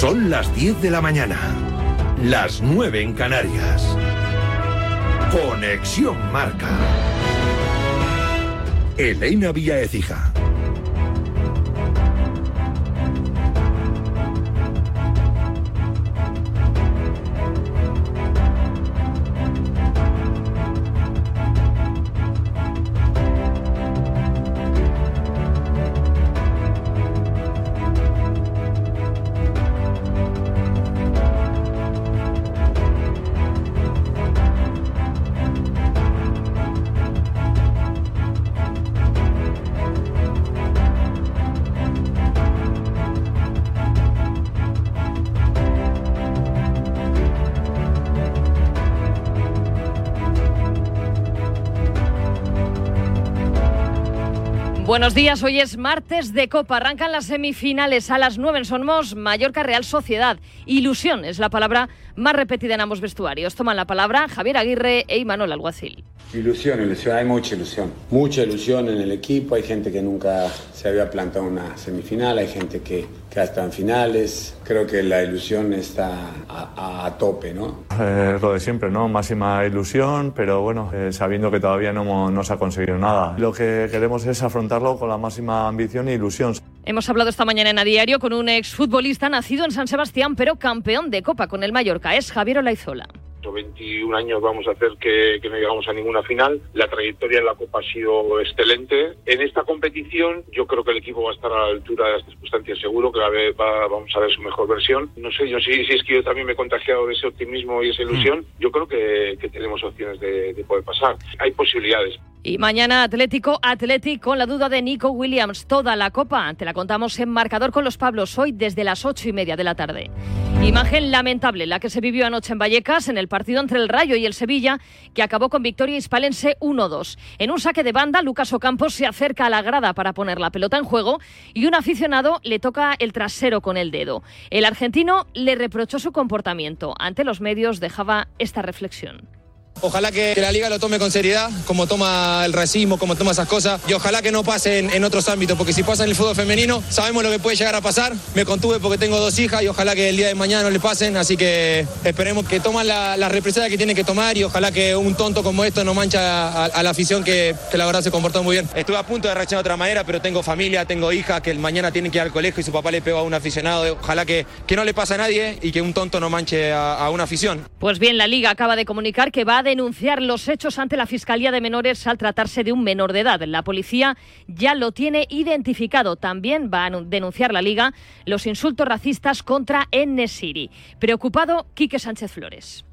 Son las 10 de la mañana, las 9 en Canarias. Conexión Marca. Elena Vía Ecija. Buenos días, hoy es martes de Copa. Arrancan las semifinales a las 9 en Somos, Mallorca Real Sociedad. Ilusión es la palabra más repetida en ambos vestuarios. Toman la palabra Javier Aguirre e Imanol Alguacil. Ilusión, ilusión, hay mucha ilusión. Mucha ilusión en el equipo, hay gente que nunca se había plantado una semifinal, hay gente que, que ha estado en finales. Creo que la ilusión está a, tope, ¿no? Eh, lo de siempre, ¿no? Máxima ilusión, pero bueno, eh, sabiendo que todavía no, no se ha conseguido nada. Lo que queremos es afrontarlo con la máxima ambición e ilusión. Hemos hablado esta mañana en A Diario con un exfutbolista nacido en San Sebastián, pero campeón de Copa con el Mallorca. Es Javier Olaizola. 21 años vamos a hacer que, no llegamos a ninguna final. La trayectoria en la Copa ha sido excelente. En esta competición yo creo que el equipo va a estar a la altura de las circunstancias. Seguro que va, vamos a ver su mejor versión. No sé, yo sí, si es que yo también me he contagiado de ese optimismo y esa ilusión. Mm. Yo creo que, tenemos opciones de, de poder pasar. Hay posibilidades. Y mañana Atlético Atlético con la duda de Nico Williams. Toda la copa te la contamos en marcador con los Pablos hoy desde las ocho y media de la tarde. Imagen lamentable la que se vivió anoche en Vallecas en el partido entre el Rayo y el Sevilla que acabó con victoria hispalense 1-2. En un saque de banda, Lucas Ocampos se acerca a la grada para poner la pelota en juego y un aficionado le toca el trasero con el dedo. El argentino le reprochó su comportamiento. Ante los medios dejaba esta reflexión. Ojalá que, la liga lo tome con seriedad, como toma el racismo, como toma esas cosas, y ojalá que no pase en, otros ámbitos, porque si pasa en el fútbol femenino, sabemos lo que puede llegar a pasar. Me contuve porque tengo dos hijas y ojalá que el día de mañana no le pasen, así que esperemos que toman la, la represalia que tienen que tomar y ojalá que un tonto como esto no mancha a, la afición que, la verdad se comportó muy bien. Estuve a punto de reaccionar de otra manera, pero tengo familia, tengo hijas que mañana tienen que ir al colegio y su papá le pegó a un aficionado. Ojalá que, que no le pase a nadie y que un tonto no manche a, a una afición. Pues bien, la liga acaba de comunicar que va a denunciar los hechos ante la Fiscalía de Menores al tratarse de un menor de edad. La policía ya lo tiene identificado. También va a denunciar la Liga los insultos racistas contra Enesiri. Preocupado, Quique Sánchez Flores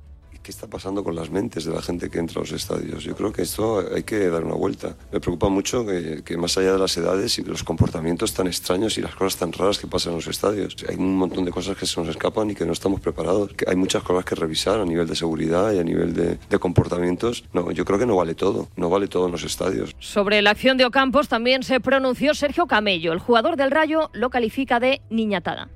qué está pasando con las mentes de la gente que entra a los estadios. Yo creo que esto hay que dar una vuelta. Me preocupa mucho que, más allá de las edades y los comportamientos tan extraños y las cosas tan raras que pasan en los estadios, hay un montón de cosas que se nos escapan y que no estamos preparados. Hay muchas cosas que revisar a nivel de seguridad y a nivel de, de comportamientos. No, yo creo que no vale todo, no vale todo en los estadios. Sobre la acción de Ocampos también se pronunció Sergio Camello. El jugador del Rayo lo califica de niñatada.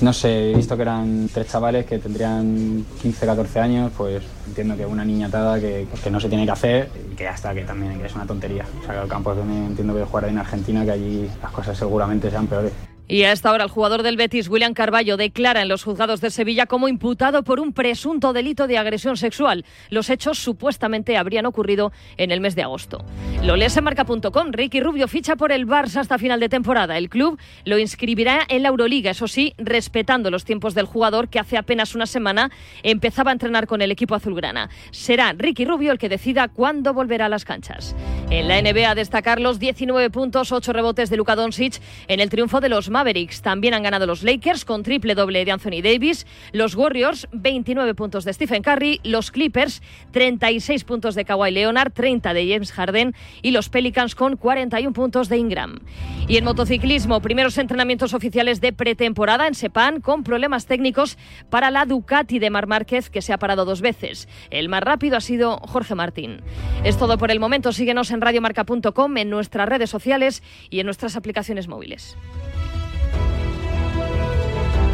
No sé, he visto que eran tres chavales que tendrían 15, 14 años, pues entiendo que una niñatada que, que no se tiene que hacer y que hasta que también es una tontería. O sea, que el campo entiendo que jugar en Argentina, que allí las cosas seguramente sean peores. Y a esta hora el jugador del Betis, William Carballo, declara en los juzgados de Sevilla como imputado por un presunto delito de agresión sexual. Los hechos supuestamente habrían ocurrido en el mes de agosto. Lo lees en marca.com. Ricky Rubio ficha por el Barça hasta final de temporada. El club lo inscribirá en la Euroliga, eso sí, respetando los tiempos del jugador que hace apenas una semana empezaba a entrenar con el equipo azulgrana. Será Ricky Rubio el que decida cuándo volverá a las canchas. En la NBA destacar los 19 puntos, 8 rebotes de Luka Doncic en el triunfo de los Mavericks. También han ganado los Lakers con triple doble de Anthony Davis, los Warriors 29 puntos de Stephen Curry, los Clippers 36 puntos de Kawhi Leonard, 30 de James Harden y los Pelicans con 41 puntos de Ingram. Y en motociclismo, primeros entrenamientos oficiales de pretemporada en Sepan con problemas técnicos para la Ducati de Mar Márquez que se ha parado dos veces. El más rápido ha sido Jorge Martín. Es todo por el momento. Síguenos en radiomarca.com, en nuestras redes sociales y en nuestras aplicaciones móviles.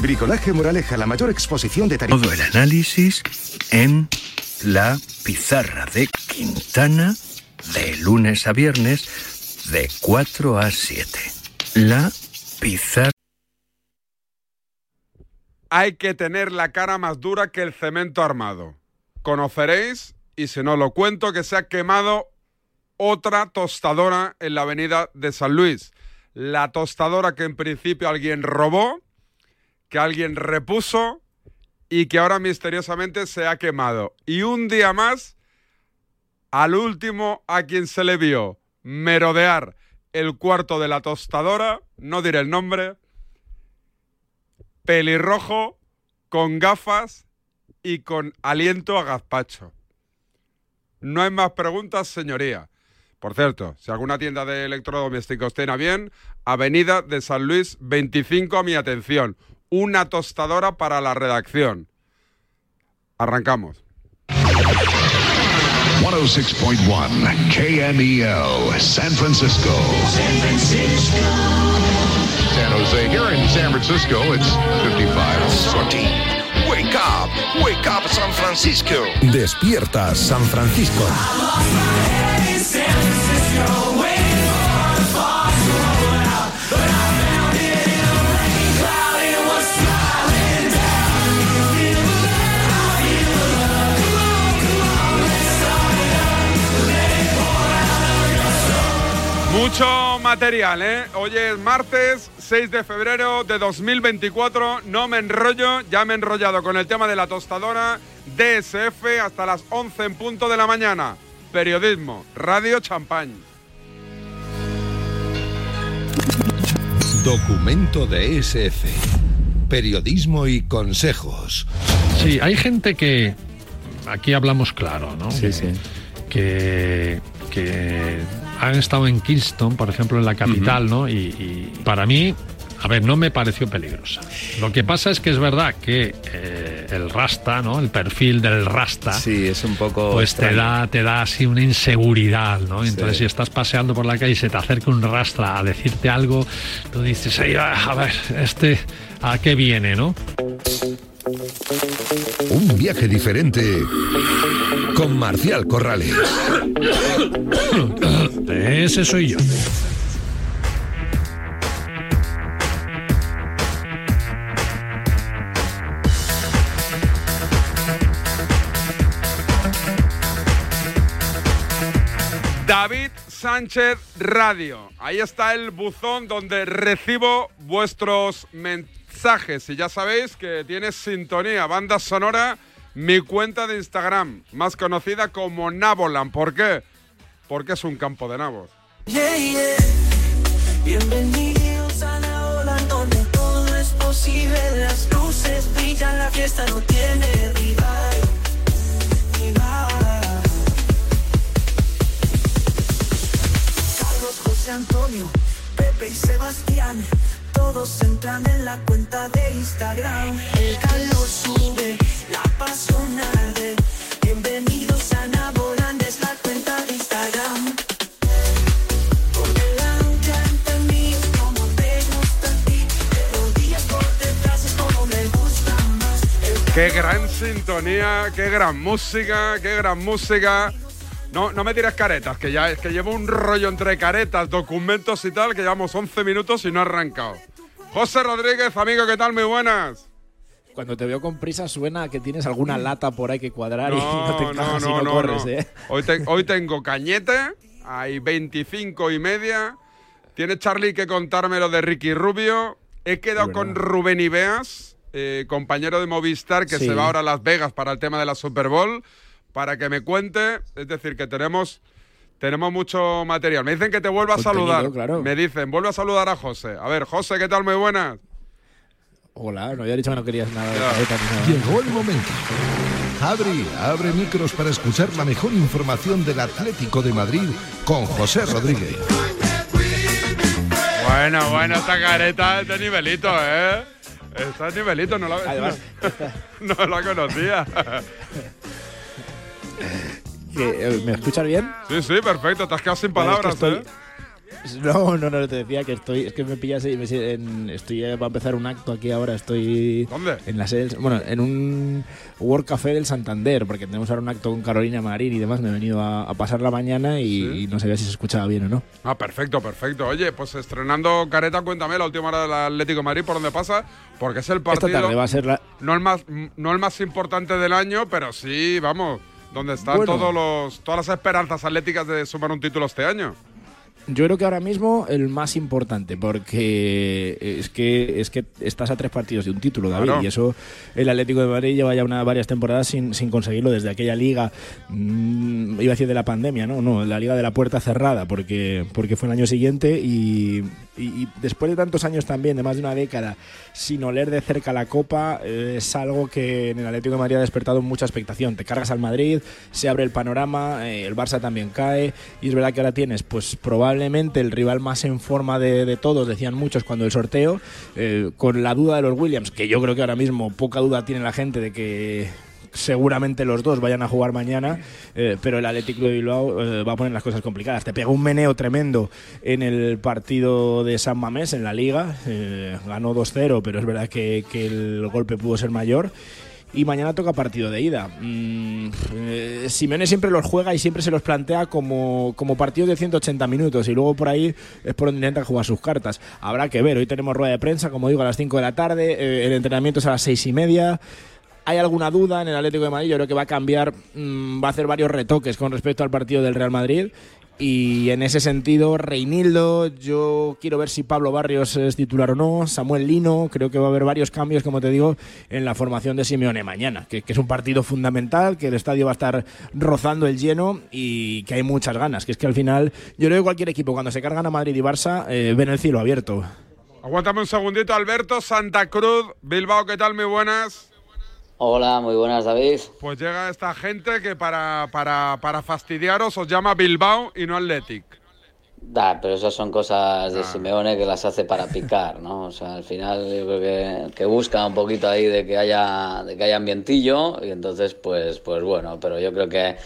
Bricolaje Moraleja, la mayor exposición de tarifas. Todo el análisis en la pizarra de Quintana de lunes a viernes de 4 a 7. La pizarra. Hay que tener la cara más dura que el cemento armado. Conoceréis, y si no lo cuento, que se ha quemado otra tostadora en la avenida de San Luis. La tostadora que en principio alguien robó, que alguien repuso y que ahora misteriosamente se ha quemado. Y un día más, al último a quien se le vio merodear el cuarto de la tostadora, no diré el nombre, pelirrojo, con gafas y con aliento a gazpacho. No hay más preguntas, señoría. Por cierto, si alguna tienda de electrodomésticos tiene bien, Avenida de San Luis 25 a mi atención. Una tostadora para la redacción. Arrancamos. 106.1 KMEL, San Francisco. San Francisco. San Jose. Here in San Francisco, it's 55. 14. Wake up, wake up San Francisco. Despierta San Francisco. Mucho material, ¿eh? Hoy es martes 6 de febrero de 2024. No me enrollo, ya me he enrollado con el tema de la tostadora DSF hasta las 11 en punto de la mañana. Periodismo, Radio Champagne. Documento de SF. Periodismo y consejos. Sí, hay gente que. Aquí hablamos claro, ¿no? Sí, que, sí. Que, que han estado en Kingston, por ejemplo, en la capital, ¿no? Y, y para mí, a ver, no me pareció peligrosa. Lo que pasa es que es verdad que eh, el rasta, ¿no? El perfil del rasta. Sí, es un poco. Pues te da, te da así una inseguridad, ¿no? Entonces, Sí. si estás paseando por la calle y se te acerca un rastra a decirte algo, tú dices, "Ay, a ver, este, ¿a qué viene, no? Un viaje diferente con Marcial Corrales. Ese soy yo. David Sánchez Radio. Ahí está el buzón donde recibo vuestros mensajes. Y ya sabéis que tiene sintonía, banda sonora, mi cuenta de Instagram, más conocida como Nabolan. ¿Por qué? Porque es un campo de nabos. Yeah, yeah. Bienvenidos a la ola donde todo es posible. Las luces brillan, la fiesta no tiene rival. Carlos, José Antonio, Pepe y Sebastián. Todos entran en la cuenta de Instagram. El calor Qué gran sintonía, qué gran música, qué gran música. No, no me tires caretas, que ya es que llevo un rollo entre caretas, documentos y tal, que llevamos 11 minutos y no ha arrancado. José Rodríguez, amigo, ¿qué tal? Muy buenas. Cuando te veo con prisa suena que tienes alguna lata por ahí que cuadrar y no te encajas no, y no, no, corres. ¿eh? Hoy, te- hoy tengo cañete, hay 25 y media. Tiene Charlie que contarme lo de Ricky Rubio. He quedado con. Rubén Ibeas, eh, compañero de Movistar, que Sí. se va ahora a Las Vegas para el tema de la Super Bowl, para que me cuente. Es decir, que tenemos, tenemos mucho material. Me dicen que te vuelva a saludar. claro. Me dicen, vuelve a saludar a José. A ver, José, ¿qué tal? Muy buenas. Hola, no había dicho que no querías nada de careta ni nada. Llegó el momento. Adri, abre micros para escuchar la mejor información del Atlético de Madrid con José Rodríguez. Bueno, bueno, esta careta de nivelito, ¿eh? Esta es nivelito, no la, Además, no, no la conocía. ¿Me escuchas bien? Sí, sí, perfecto. Has quedado sin Vale, es que palabras, estoy- ¿eh? No, no, no, te decía que estoy, es que me pillas y me en- estoy eh, va a empezar un acto aquí ahora, estoy ¿Dónde? en la sede, bueno, en un World Café del Santander, porque tenemos ahora un acto con Carolina Marín y demás, me he venido a, a pasar la mañana y, y no sabía si se escuchaba bien o no. Ah, perfecto, perfecto. Oye, pues estrenando careta, cuéntame la última hora del Atlético de Madrid por dónde pasa, porque es el Esta partido. tarde va a ser la, no el más no el más importante del año, pero sí, vamos, donde están Bueno. todos los todas las esperanzas atléticas de sumar un título este año. Yo creo que ahora mismo el más importante, porque es que es que estás a tres partidos de un título, David, Claro. y eso el Atlético de Madrid lleva ya una, varias temporadas sin, sin conseguirlo desde aquella liga, mm, iba a decir de la pandemia, no, no, la liga de la puerta cerrada, porque, porque fue el año siguiente y, y- y después de tantos años también, de más de una década, sin oler de cerca la Copa, eh, es algo que en el Atlético de Madrid ha despertado mucha expectación. Te cargas al Madrid, se abre el panorama, eh, el Barça también cae, y es verdad que ahora tienes, pues probablemente el rival más en forma de, todos, decían muchos cuando el sorteo, eh, con la duda de los Williams, que yo creo que ahora mismo poca duda tiene la gente de que seguramente los dos vayan a jugar mañana, eh, pero el Atlético de Bilbao eh, va a poner las cosas complicadas. Te pegó un meneo tremendo en el partido de San Mamés, en la Liga, ganó 2-0, pero es verdad que el golpe pudo ser mayor. Y mañana toca partido de ida. Mm, eh, siempre los juega y siempre se los plantea como, como partidos de 180 minutos y luego por ahí es por donde intenta jugar sus cartas. Habrá que ver, hoy tenemos rueda de prensa, como digo, a las 5 de la tarde, eh, el entrenamiento es a las 6 y media. ¿Hay alguna duda en el Atlético de Madrid? Yo creo que va a cambiar, mm, va a hacer varios retoques con respecto al partido del Real Madrid. Y en ese sentido, Reinildo, yo quiero ver si Pablo Barrios es titular o no, Samuel Lino, creo que va a haber varios cambios, como te digo, en la formación de Simeone mañana, que, es un partido fundamental, que el estadio va a estar rozando el lleno y que hay muchas ganas, que es que al final, yo creo que cualquier equipo cuando se cargan a Madrid y Barça, eh, ven el cielo abierto. Aguántame un segundito, Alberto. Santa Cruz, Bilbao, ¿qué tal? Muy buenas. Hola, muy buenas, David. Pues llega esta gente que para, para, para fastidiaros os llama Bilbao y no Athletic. Da, pero esas son cosas Ah. de Simeone que las hace para picar, ¿no? O sea, al final yo creo que, que busca un poquito ahí de que haya de que haya ambientillo y entonces pues pues bueno, pero yo creo que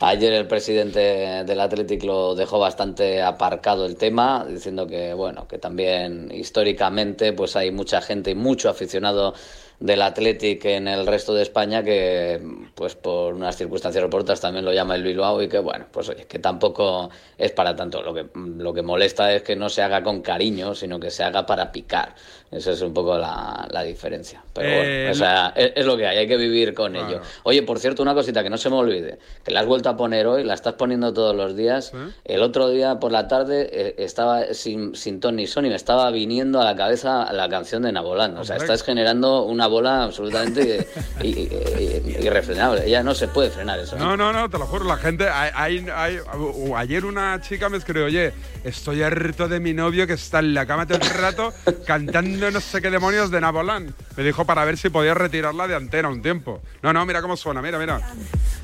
ayer el presidente del Athletic lo dejó bastante aparcado el tema, diciendo que bueno, que también históricamente pues hay mucha gente y mucho aficionado del Athletic en el resto de España que pues por unas circunstancias o por otras también lo llama el Bilbao y que bueno pues oye que tampoco es para tanto. Lo que lo que molesta es que no se haga con cariño sino que se haga para picar esa es un poco la, la diferencia pero Eh, bueno o sea es, es lo que hay hay que vivir con ello oye por cierto una cosita que no se me olvide que la has vuelto a poner hoy la estás poniendo todos los días el otro día por la tarde eh, estaba sin, sin ton ni son y me estaba viniendo a la cabeza la canción de Nabolán o sea estás generando una bola absolutamente i- i- i- irrefrenable. Ya no se puede frenar eso. ¿eh? No, no, no, te lo juro, la gente. Hay, hay- hay- uh, ayer una chica me escribió, oye, estoy harto de mi novio que está en la cama todo el rato cantando no sé qué demonios de Nabolán. Me dijo para ver si podía retirarla de antena un tiempo. No, no, mira cómo suena, mira, mira.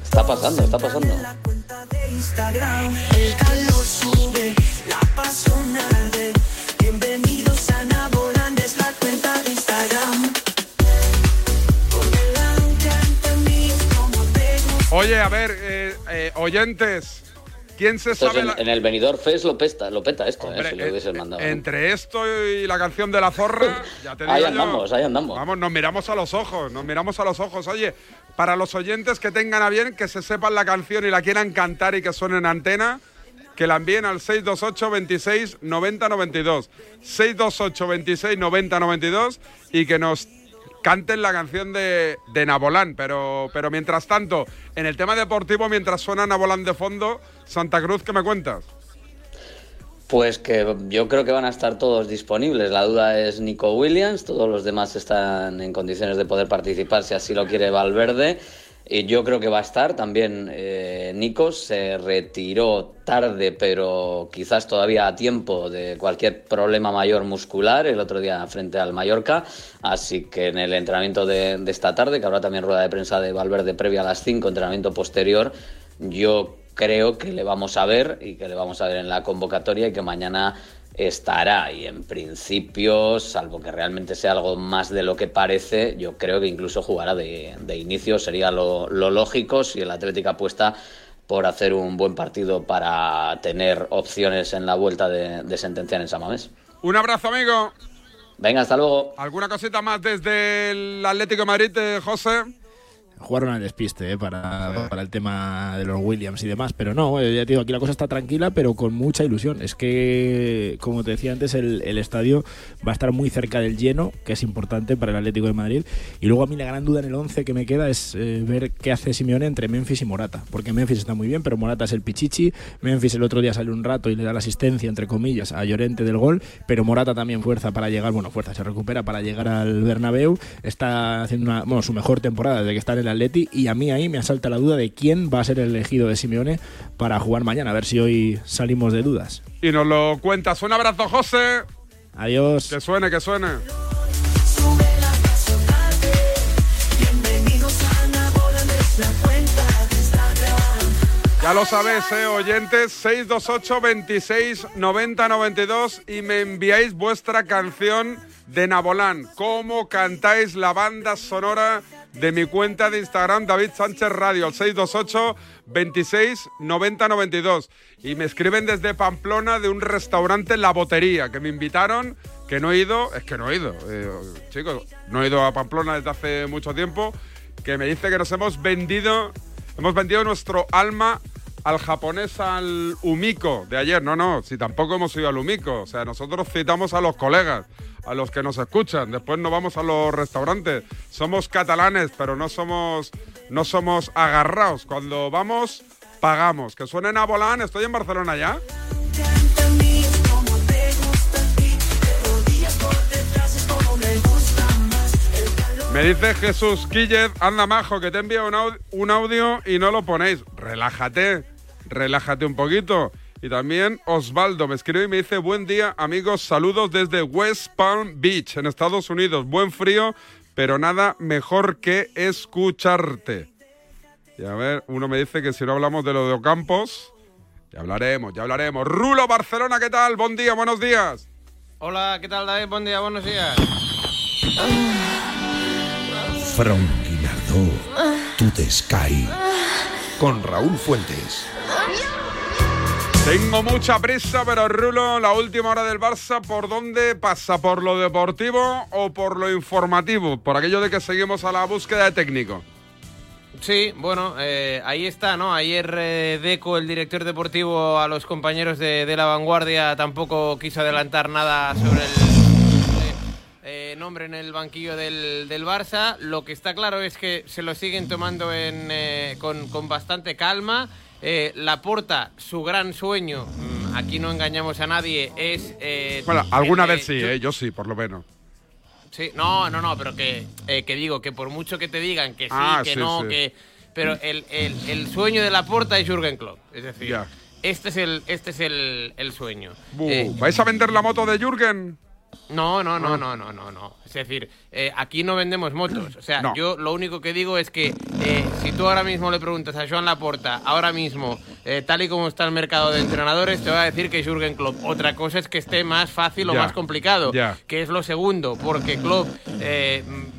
Está pasando, está pasando. de Instagram. El calor sube, la pasión arde. Bienvenidos a Naboland, es la cuenta de Instagram. Por delante ante mí, como te gusta. Oye, a ver, eh, eh, oyentes, ¿quién se Esto es sabe en, la- en el venidor Fest lo peta, lo peta esto, Hombre, eh, si lo hubieses mandado. ¿eh? entre esto y la canción de la zorra? Ya te digo Ahí yo. andamos, ahí andamos. Vamos, nos miramos a los ojos, nos miramos a los ojos. Oye, para los oyentes que tengan a bien, que se sepan la canción y la quieran cantar y que suene en antena, que la envíen al 628 26 90 92. 628 26 90 92 y que nos canten la canción de, de Nabolán. Pero, pero mientras tanto, en el tema deportivo, mientras suena Nabolán de fondo, Santa Cruz, ¿qué me cuentas? Pues que yo creo que van a estar todos disponibles. La duda es Nico Williams, todos los demás están en condiciones de poder participar si así lo quiere Valverde. Yo creo que va a estar también eh, se retiró tarde, pero quizás todavía a tiempo de cualquier problema mayor muscular el otro día frente al Mallorca. Así que en el entrenamiento de, de esta tarde, que habrá también rueda de prensa de Valverde previa a las 5, entrenamiento posterior, yo creo que le vamos a ver y que le vamos a ver en la convocatoria y que mañana estará y en principio, salvo que realmente sea algo más de lo que parece, yo creo que incluso jugará de, de inicio, sería lo, lo lógico si el Atlético apuesta por hacer un buen partido para tener opciones en la vuelta de, de sentenciar en Samamés. Un abrazo, amigo. Venga, hasta luego. ¿Alguna cosita más desde el Atlético de Madrid, eh, José? Jugaron al despiste eh, para, para, el tema de los Williams y demás, pero no, eh, ya te digo, aquí la cosa está tranquila, pero con mucha ilusión. Es que, como te decía antes, el, el, estadio va a estar muy cerca del lleno, que es importante para el Atlético de Madrid. Y luego a mí la gran duda en el 11 que me queda es eh, ver qué hace Simeone entre Memphis y Morata, porque Memphis está muy bien, pero Morata es el pichichi. Memphis el otro día sale un rato y le da la asistencia, entre comillas, a Llorente del gol, pero Morata también fuerza para llegar, bueno, fuerza, se recupera para llegar al Bernabéu. Está haciendo una, bueno, su mejor temporada desde que está en el Atleti y a mí ahí me asalta la duda de quién va a ser el elegido de Simeone para jugar mañana, a ver si hoy salimos de dudas. Y nos lo cuentas. Un abrazo, José. Adiós. Que suene, que suene. Ya lo sabéis, eh, oyentes, 628 26 90 92 y me enviáis vuestra canción de Nabolán. ¿Cómo cantáis la banda sonora de mi cuenta de Instagram, David Sánchez Radio, al 628 26 90 92. Y me escriben desde Pamplona de un restaurante La Botería, que me invitaron, que no he ido, es que no he ido, eh, chicos, no he ido a Pamplona desde hace mucho tiempo, que me dice que nos hemos vendido, hemos vendido nuestro alma al japonés, al Umiko de ayer. No, no, si tampoco hemos ido al Umiko. O sea, nosotros citamos a los colegas, a los que nos escuchan. Después nos vamos a los restaurantes. Somos catalanes, pero no somos, no somos agarrados. Cuando vamos, pagamos. Que suenen a Bolán, estoy en Barcelona ya. Me dice Jesús Quíllez, anda majo, que te envía un audio y no lo ponéis. Relájate, relájate un poquito. Y también Osvaldo me escribe y me dice, buen día amigos, saludos desde West Palm Beach, en Estados Unidos. Buen frío, pero nada mejor que escucharte. Y a ver, uno me dice que si no hablamos de lo de Ocampos, ya hablaremos, ya hablaremos. Rulo Barcelona, ¿qué tal? Buen día, buenos días. Hola, ¿qué tal David? Buen día, buenos días. Franquinardo, tu te Sky. Con Raúl Fuentes. Tengo mucha prisa, pero Rulo, la última hora del Barça, ¿por dónde pasa? ¿Por lo deportivo o por lo informativo? Por aquello de que seguimos a la búsqueda de técnico. Sí, bueno, eh, ahí está, ¿no? Ayer eh, Deco, el director deportivo, a los compañeros de, de, la vanguardia tampoco quiso adelantar nada sobre el eh, nombre en el banquillo del, del, Barça. Lo que está claro es que se lo siguen tomando en, eh, con, con, bastante calma. Eh, Laporta, su gran sueño, mmm, aquí no engañamos a nadie, es... bueno, alguna vez sí, yo sí, por lo menos. Sí, no, no, no, pero que, eh, que digo, que por mucho que te digan que sí, ah, que sí, no, sí. que... Pero el, el, el, sueño de la porta es Jürgen Klopp. Es decir, yeah. este es el, este es el, el sueño. Eh, ¿Vais a vender la moto de Jürgen? No, no, no, no, no, no, no. Es decir, eh, aquí no vendemos motos. O sea, no. yo lo único que digo es que eh, si tú ahora mismo le preguntas a Joan Laporta, ahora mismo, eh, tal y como está el mercado de entrenadores, te va a decir que Jürgen Klopp. Otra cosa es que esté más fácil o más complicado, que es lo segundo, porque Klopp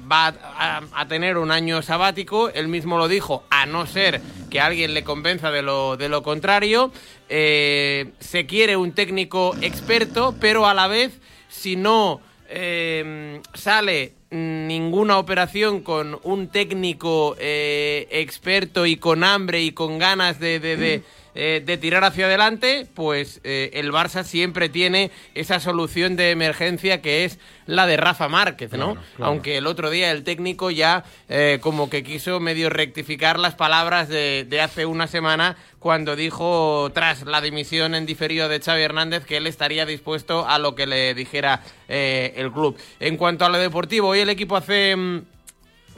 va a, a tener un año sabático, él mismo lo dijo, a no ser que alguien le convenza de lo, de lo contrario. Se quiere un técnico experto, pero a la vez si no eh, sale ninguna operación con un técnico eh, experto y con hambre y con ganas de, de, de, eh, de tirar hacia adelante, pues eh, el Barça siempre tiene esa solución de emergencia que es la de Rafa Márquez, ¿no? Claro, claro. Aunque el otro día el técnico ya eh, como que quiso medio rectificar las palabras de, de hace una semana cuando dijo tras la dimisión en diferido de Xavi Hernández que él estaría dispuesto a lo que le dijera eh, el club. En cuanto a lo deportivo, hoy el equipo hace... mm,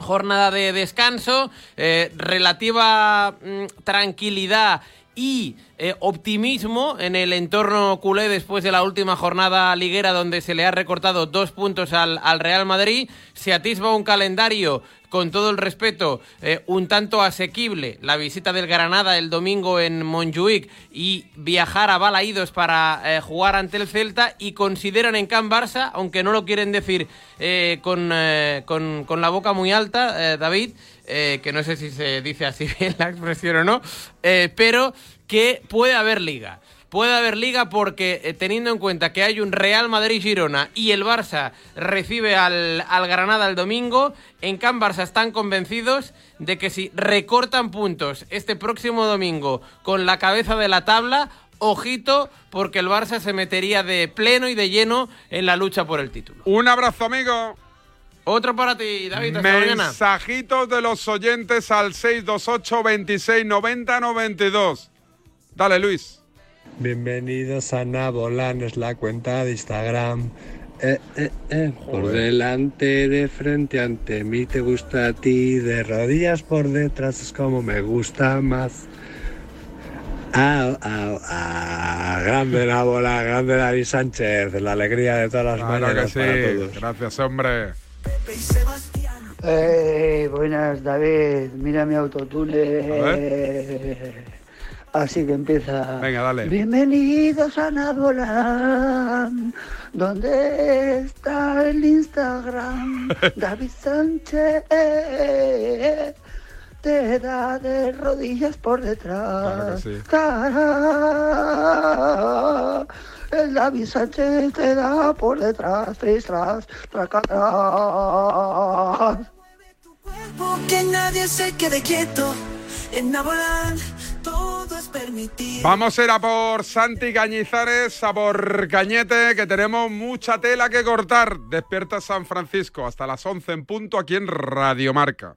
Jornada de descanso, eh, relativa mm, tranquilidad y eh, optimismo en el entorno culé después de la última jornada liguera donde se le ha recortado dos puntos al, al Real Madrid. Se atisba un calendario con todo el respeto, eh, un tanto asequible la visita del Granada el domingo en Montjuic y viajar a Balaídos para eh, jugar ante el Celta y consideran en Can Barça, aunque no lo quieren decir con, la boca muy alta, David, eh, que no sé si se dice así bien la expresión o no, eh, pero que puede haber liga. Puede haber liga porque eh, teniendo en cuenta que hay un Real Madrid-Girona y el Barça recibe al, al Granada el domingo, en Can Barça están convencidos de que si recortan puntos este próximo domingo con la cabeza de la tabla, ojito porque el Barça se metería de pleno y de lleno en la lucha por el título. Un abrazo, amigo. Otro para ti, David. Mensajitos de los oyentes al 628 26 90 92. Dale, Luis. Bienvenidos a Nabolan, es la cuenta de Instagram. Eh, eh, eh, Por delante, de frente, ante mí te gusta a ti, de rodillas por detrás es como me gusta más. Au, au, au. Grande Nabola, grande David Sánchez, la alegría de todas las Claro que mañanas para sí. todos. Gracias, hombre. Eh, buenas, David. Mira mi autotune. Así que empieza. Venga, dale. Bienvenidos a Nadolan. ¿Dónde está el Instagram? David Sánchez te da de rodillas por detrás. Cara. El David Sánchez te da por detrás, tras, tras, traca, tras. Que nadie se quede quieto. En Nabolán todo es permitido. Vamos a ir a por Santi Cañizares, a por Cañete, que tenemos mucha tela que cortar. Despierta San Francisco hasta las 11 en punto aquí en Radio Marca.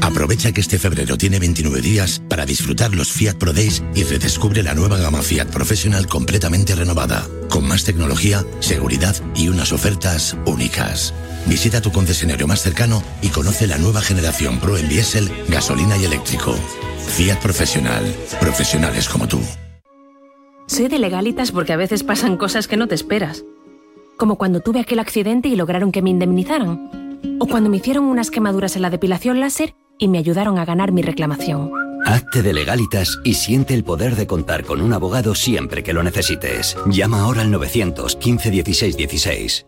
Aprovecha que este febrero tiene 29 días para disfrutar los Fiat Pro Days y redescubre la nueva gama Fiat Professional completamente renovada, con más tecnología, seguridad y unas ofertas únicas. Visita tu concesionario más cercano y conoce la nueva generación Pro en diésel, gasolina y eléctrico. Fiat Professional. Profesionales como tú. Soy de legalitas porque a veces pasan cosas que no te esperas. Como cuando tuve aquel accidente y lograron que me indemnizaran. O cuando me hicieron unas quemaduras en la depilación láser y me ayudaron a ganar mi reclamación. Hazte de legalitas y siente el poder de contar con un abogado siempre que lo necesites. Llama ahora al 915 16 16.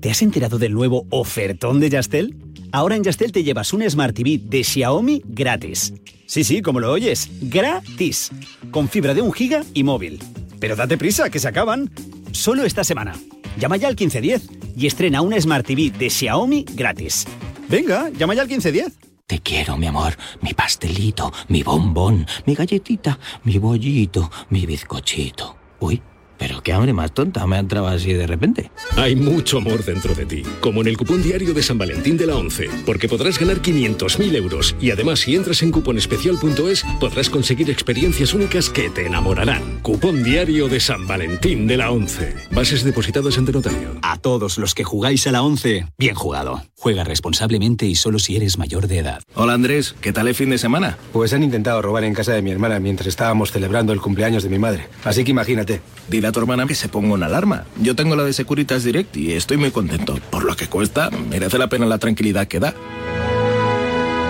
¿Te has enterado del nuevo ofertón de Yastel? Ahora en Yastel te llevas un Smart TV de Xiaomi gratis. Sí, sí, como lo oyes, gratis. Con fibra de un giga y móvil. Pero date prisa, que se acaban. Solo esta semana. Llama ya al 1510 y estrena un Smart TV de Xiaomi gratis. Venga, llama ya al 1510. Te quiero, mi amor, mi pastelito, mi bombón, mi galletita, mi bollito, mi bizcochito. Uy, pero qué hambre más tonta me ha entrado así de repente. Hay mucho amor dentro de ti, como en el cupón diario de San Valentín de la 11, porque podrás ganar 500.000 euros y además si entras en cuponespecial.es podrás conseguir experiencias únicas que te enamorarán. Cupón diario de San Valentín de la 11. Bases depositadas ante notario. A todos los que jugáis a la 11, bien jugado. Juega responsablemente y solo si eres mayor de edad. Hola Andrés, ¿qué tal el fin de semana? Pues han intentado robar en casa de mi hermana mientras estábamos celebrando el cumpleaños de mi madre. Así que imagínate. Dile a tu hermana que se ponga una alarma. Yo tengo la de Securitas Direct y estoy muy contento. Por lo que cuesta, merece la pena la tranquilidad que da.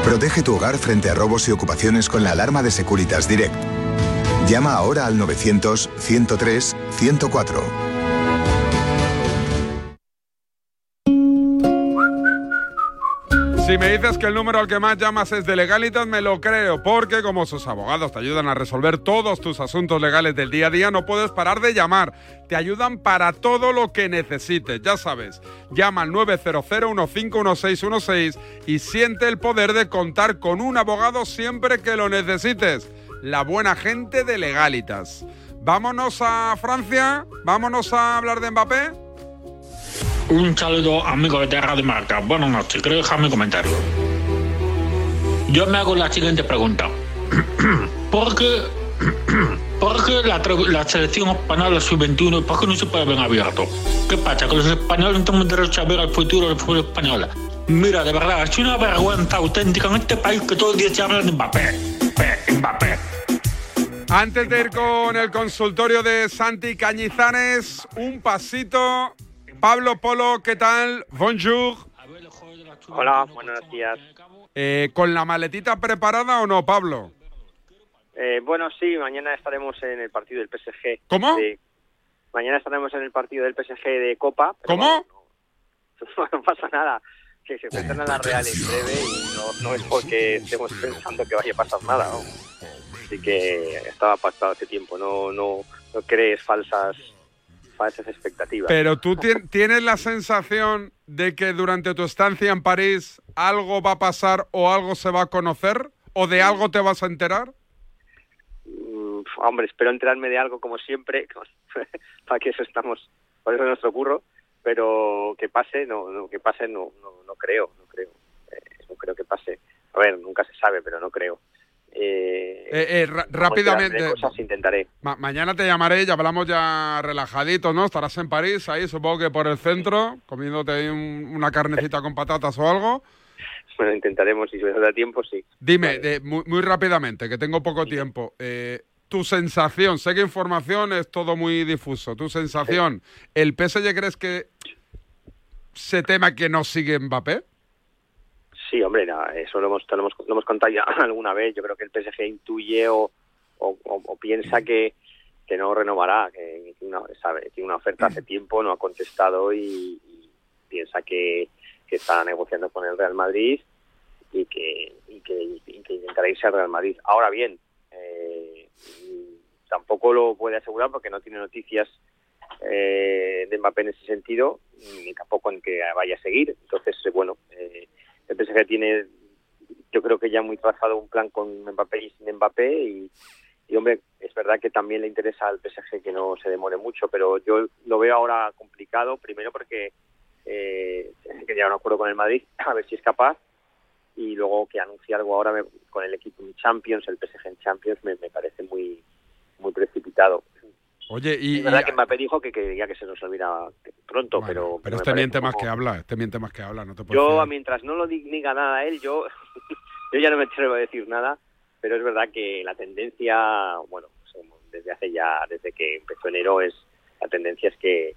Protege tu hogar frente a robos y ocupaciones con la alarma de Securitas Direct. Llama ahora al 900 103 104. Si me dices que el número al que más llamas es de Legalitas, me lo creo, porque como sus abogados te ayudan a resolver todos tus asuntos legales del día a día, no puedes parar de llamar. Te ayudan para todo lo que necesites, ya sabes. Llama al 900-151616 y siente el poder de contar con un abogado siempre que lo necesites. La buena gente de Legalitas. Vámonos a Francia, vámonos a hablar de Mbappé. Un saludo, amigo de Terra de Marca. Buenas noches, quiero dejar mi comentario. Yo me hago la siguiente pregunta. ¿Por qué, por qué la selección española sub-21, por qué no se puede ver abierto? ¿Qué pasa? ¿Que los españoles no tenemos derecho a ver el futuro del fútbol español? Mira, de verdad, es una vergüenza auténtica en este país que todos los días se habla de Mbappé. Mbappé, Mbappé. Antes de ir con el consultorio de Santi Cañizares, un pasito. Pablo Polo, ¿qué tal? Bonjour. Hola, buenos días. Eh, ¿Con la maletita preparada o no, Pablo? Eh, bueno, sí, mañana estaremos en el partido del PSG. ¿Cómo? de- mañana estaremos en el partido del PSG de Copa. pero ¿Cómo? bueno, no pasa nada. Que se enfrentan a la Real en breve y no, no es porque estemos pensando que vaya a pasar nada, ¿no? Así que estaba pactado hace tiempo, no, no, no crees falsas, falsas expectativas. Pero tú tien- tienes la sensación de que durante tu estancia en París algo va a pasar o algo se va a conocer o de algo te vas a enterar. Mm, hombre, espero enterarme de algo como siempre, para que eso estamos, por eso es nuestro curro, pero que pase, no, no que pase, no, no, no creo, no creo, Eh, no creo que pase. A ver, nunca se sabe, pero no creo. Eh, Eh, eh, rápidamente. de cosas intentaré. Ma- mañana te llamaré y hablamos ya relajaditos, ¿no? Estarás en París, ahí supongo que por el centro, comiéndote un- una carnecita con patatas o algo. Bueno, intentaremos, si se da tiempo, sí. Dime, muy, muy rápidamente, que tengo poco tiempo. tu sensación, sé que información es todo muy difuso. Tu sensación, ¿el PSG crees que se tema que no sigue Mbappé? Sí, hombre, no, eso lo hemos, lo hemos, lo hemos contado ya alguna vez. Yo creo que el PSG intuye o, o, o- o piensa que, que no renovará, que tiene una, sabe, tiene una oferta hace tiempo, no ha contestado y, y piensa que, que está negociando con el Real Madrid y que, y que, y que intentará irse al Real Madrid. Ahora bien, eh, tampoco lo puede asegurar porque no tiene noticias eh, de Mbappé en ese sentido, ni tampoco en que vaya a seguir. Entonces, eh, bueno, eh, el PSG tiene, yo creo que ya muy trazado un plan con Mbappé y sin Mbappé y, hombre, es verdad que también le interesa al PSG que no se demore mucho, pero yo lo veo ahora complicado, primero porque eh, que ya no acuerdo con el Madrid, a ver si es capaz, y luego que anuncie algo ahora con el equipo en Champions, el PSG en Champions, me, me parece muy muy precipitado. Oye, y, es verdad y- que Mbappé dijo que quería que se nos olvida pronto, pero... pero me este miente más que habla, este miente más que habla, no te puedo yo, fiar. mientras no lo di- diga nada a él, yo, yo ya no me atrevo a decir nada, pero es verdad que la tendencia, bueno, pues, desde hace ya, desde que empezó enero, es la tendencia es que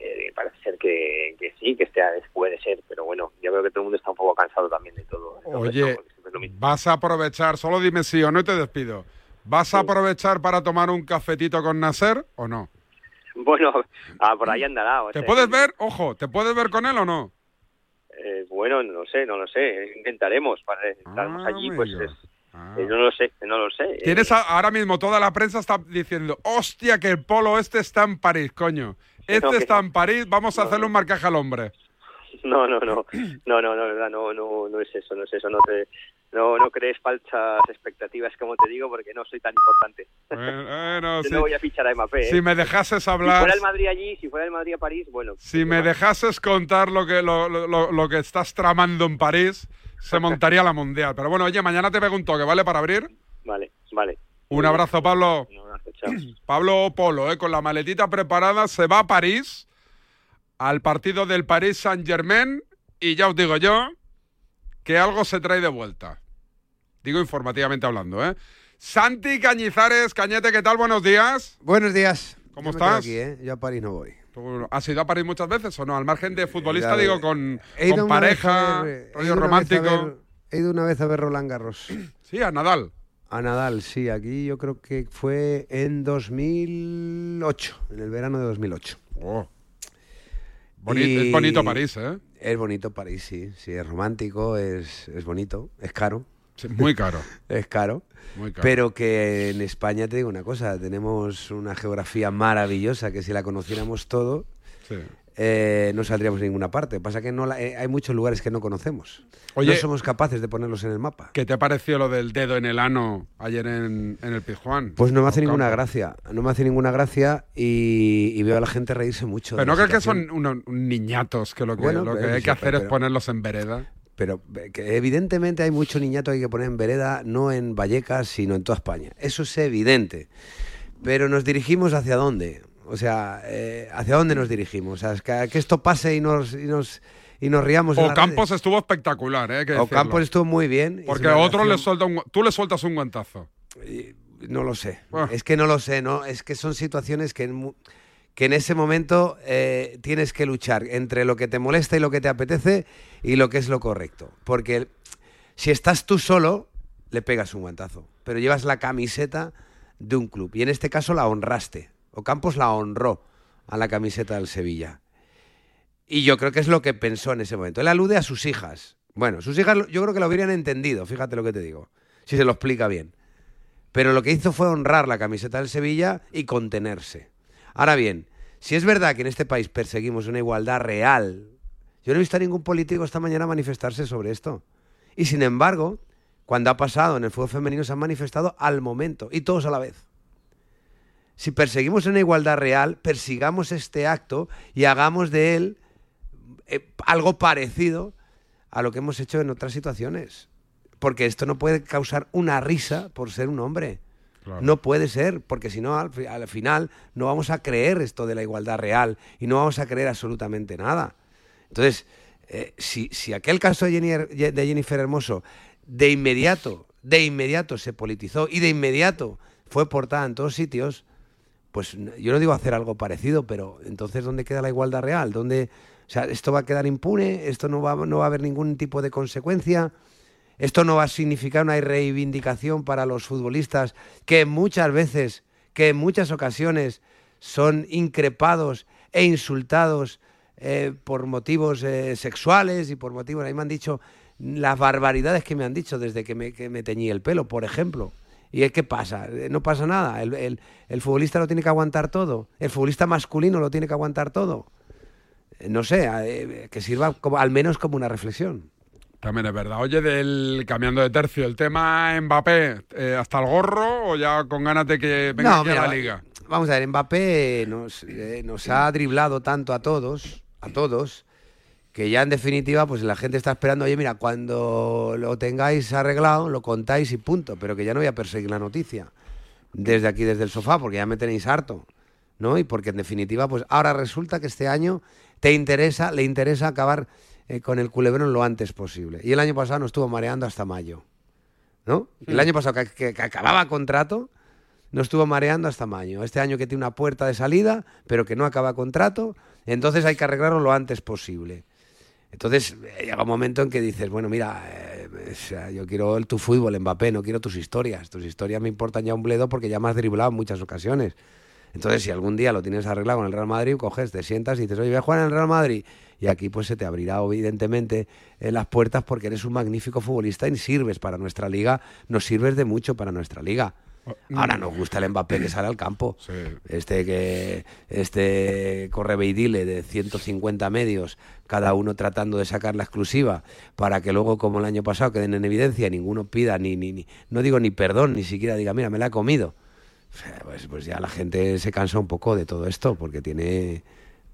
eh, parece ser que, que sí, que este puede ser, pero bueno, yo creo que todo el mundo está un poco cansado también de todo. Oye, vas a aprovechar, solo dime sí o no y te despido. ¿Vas a aprovechar para tomar un cafetito con Nasser o no? Bueno, ah, por ahí andará. o ¿Te puedes ver? Ojo, ¿te puedes ver con él o no? eh, bueno, no sé, no lo sé, intentaremos, para estaremos allí, pues es, eh, no lo sé, no lo sé. eh, Tienes a- ahora mismo toda la prensa está diciendo, hostia, que el polo este está en París, coño. Este No, está no. en París, vamos a hacerle un marcaje al hombre. No, no, no, no, no, no, verdad, no, no, no es eso, no es eso, no te, no, no crees falsas expectativas, como te digo, porque no soy tan importante. Bueno, Yo si, no voy a fichar a Mbappé. ¿eh? si me dejases Si hablar, fuera el Madrid allí, si fuera el Madrid a París, bueno. si me dejases contar lo que, lo, lo- lo- que estás tramando en París, se montaría la mundial. Pero bueno, oye, mañana te pego un toque, ¿vale? Para abrir. Vale, vale. Un abrazo, Pablo. Un abrazo, chao. Pablo Polo, ¿eh? con la maletita preparada, se va a París, al partido del París Saint-Germain, y ya os digo yo que algo se trae de vuelta. Digo informativamente hablando, ¿eh? Santi Cañizares, Cañete, ¿qué tal? Buenos días. Buenos días. ¿Cómo Yo estás? Aquí, ¿eh? Yo a París no voy. ¿Tú ¿Has ido a París muchas veces o no? Al margen de futbolista, Ya ves. digo, con, pareja, ver- rollo romántico. ver- he ido una vez a ver Roland Garros. Sí, a Nadal. A Nadal, sí. Aquí yo creo que fue en 2008, en el verano de 2008. Oh. Boni- es bonito París, ¿eh? Es bonito París, sí. Sí, es romántico, es, es bonito, es caro. Sí, muy caro. es caro. Muy caro. Pero que en España te digo una cosa, tenemos una geografía maravillosa que si la conociéramos todo, Sí. Eh, no saldríamos a ninguna parte. Pasa que no la- eh, hay muchos lugares que no conocemos. Oye- no somos capaces de ponerlos en el mapa. ¿Qué te pareció lo del dedo en el ano ayer en, en el Pizjuán? Pues no me hace ninguna gracia, no me hace ninguna gracia y, y veo a la gente reírse mucho. de Pero no crees que son unos niñatos que lo que, Bueno, lo que hay que hacer pero- es ponerlos en vereda. Pero eh, que evidentemente hay mucho niñato que hay que poner en vereda, no en Vallecas, sino en toda España. Eso es evidente. Pero nos dirigimos hacia dónde? O sea, eh, ¿hacia dónde nos dirigimos? O sea, que, esto pase y nos, y nos, y nos riamos. Ocampos estuvo espectacular, ¿eh? Ocampos estuvo muy bien. Porque una otro le suelta un, tú le sueltas un guantazo. No lo sé. Ah. Es que no lo sé, ¿no? Es que son situaciones que en, que en ese momento eh, tienes que luchar entre lo que te molesta y lo que te apetece y lo que es lo correcto. Porque si estás tú solo, le pegas un guantazo. Pero llevas la camiseta de un club. Y en este caso la honraste. Ocampos la honró a la camiseta del Sevilla. Y yo creo que es lo que pensó en ese momento. Él alude a sus hijas. Bueno, sus hijas yo creo que lo habrían entendido, fíjate lo que te digo. Si se lo explica bien. Pero lo que hizo fue honrar la camiseta del Sevilla y contenerse. Ahora bien, si es verdad que en este país perseguimos una igualdad real, yo no he visto a ningún político esta mañana manifestarse sobre esto. Y sin embargo, cuando ha pasado en el fútbol femenino se han manifestado al momento y todos a la vez. Si perseguimos una igualdad real, persigamos este acto y hagamos de él eh, algo parecido a lo que hemos hecho en otras situaciones. Porque esto no puede causar una risa por ser un hombre. No puede ser, porque si no, al, al final no vamos a creer esto de la igualdad real y no vamos a creer absolutamente nada. Entonces, eh, si, si aquel caso de Jennifer, de Jennifer Hermoso de inmediato, de inmediato se politizó y de inmediato fue portada en todos sitios, pues yo no digo hacer algo parecido, pero entonces ¿dónde queda la igualdad real? ¿Dónde, o sea, esto va a quedar impune, esto no va, no va a haber ningún tipo de consecuencia. Esto no va a significar una reivindicación para los futbolistas que muchas veces, que en muchas ocasiones son increpados e insultados eh, por motivos eh, sexuales y por motivos, ahí me han dicho las barbaridades que me han dicho desde que me, que me teñí el pelo, por ejemplo. ¿Y es qué pasa? Eh, No pasa nada. El, el- el futbolista lo tiene que aguantar todo. El futbolista masculino lo tiene que aguantar todo. Eh, No sé, eh, que sirva como, al menos como una reflexión. También es verdad. Oye, del cambiando de tercio, el tema Mbappé, eh, ¿hasta el gorro o ya con ganas de que venga No, a la liga? Vamos a ver, Mbappé nos, eh, nos ha driblado tanto a todos, a todos, que ya en definitiva, pues la gente está esperando, oye, mira, cuando lo tengáis arreglado, lo contáis y punto, pero que ya no voy a perseguir la noticia desde aquí, desde el sofá, porque ya me tenéis harto, ¿no? Y porque en definitiva, pues ahora resulta que este año te interesa, le interesa acabar eh, con el culebrón lo antes posible. Y el año pasado nos estuvo mareando hasta mayo, ¿no? El año pasado que, que- que acababa contrato, nos estuvo mareando hasta mayo. Este año que tiene una puerta de salida, pero que no acaba contrato, entonces hay que arreglarlo lo antes posible. Entonces eh, llega un momento en que dices, bueno, mira, eh, yo quiero el, tu fútbol, Mbappé, no quiero tus historias. Tus historias me importan ya un bledo porque ya me has driblado en muchas ocasiones. Entonces, si algún día lo tienes arreglado con el Real Madrid, coges, te sientas y dices, oye, voy a jugar en el Real Madrid. Y aquí pues se te abrirá evidentemente eh, las puertas porque eres un magnífico futbolista y sirves para nuestra liga, nos sirves de mucho para nuestra liga. Ahora nos gusta el Mbappé que sale al campo. Este que este correveidile de 150 medios, cada uno tratando de sacar la exclusiva para que luego, como el año pasado, queden en evidencia y ninguno pida ni, ni, ni no digo ni perdón, ni siquiera diga, mira, me la he comido. Pues, pues ya la gente se cansa un poco de todo esto porque tiene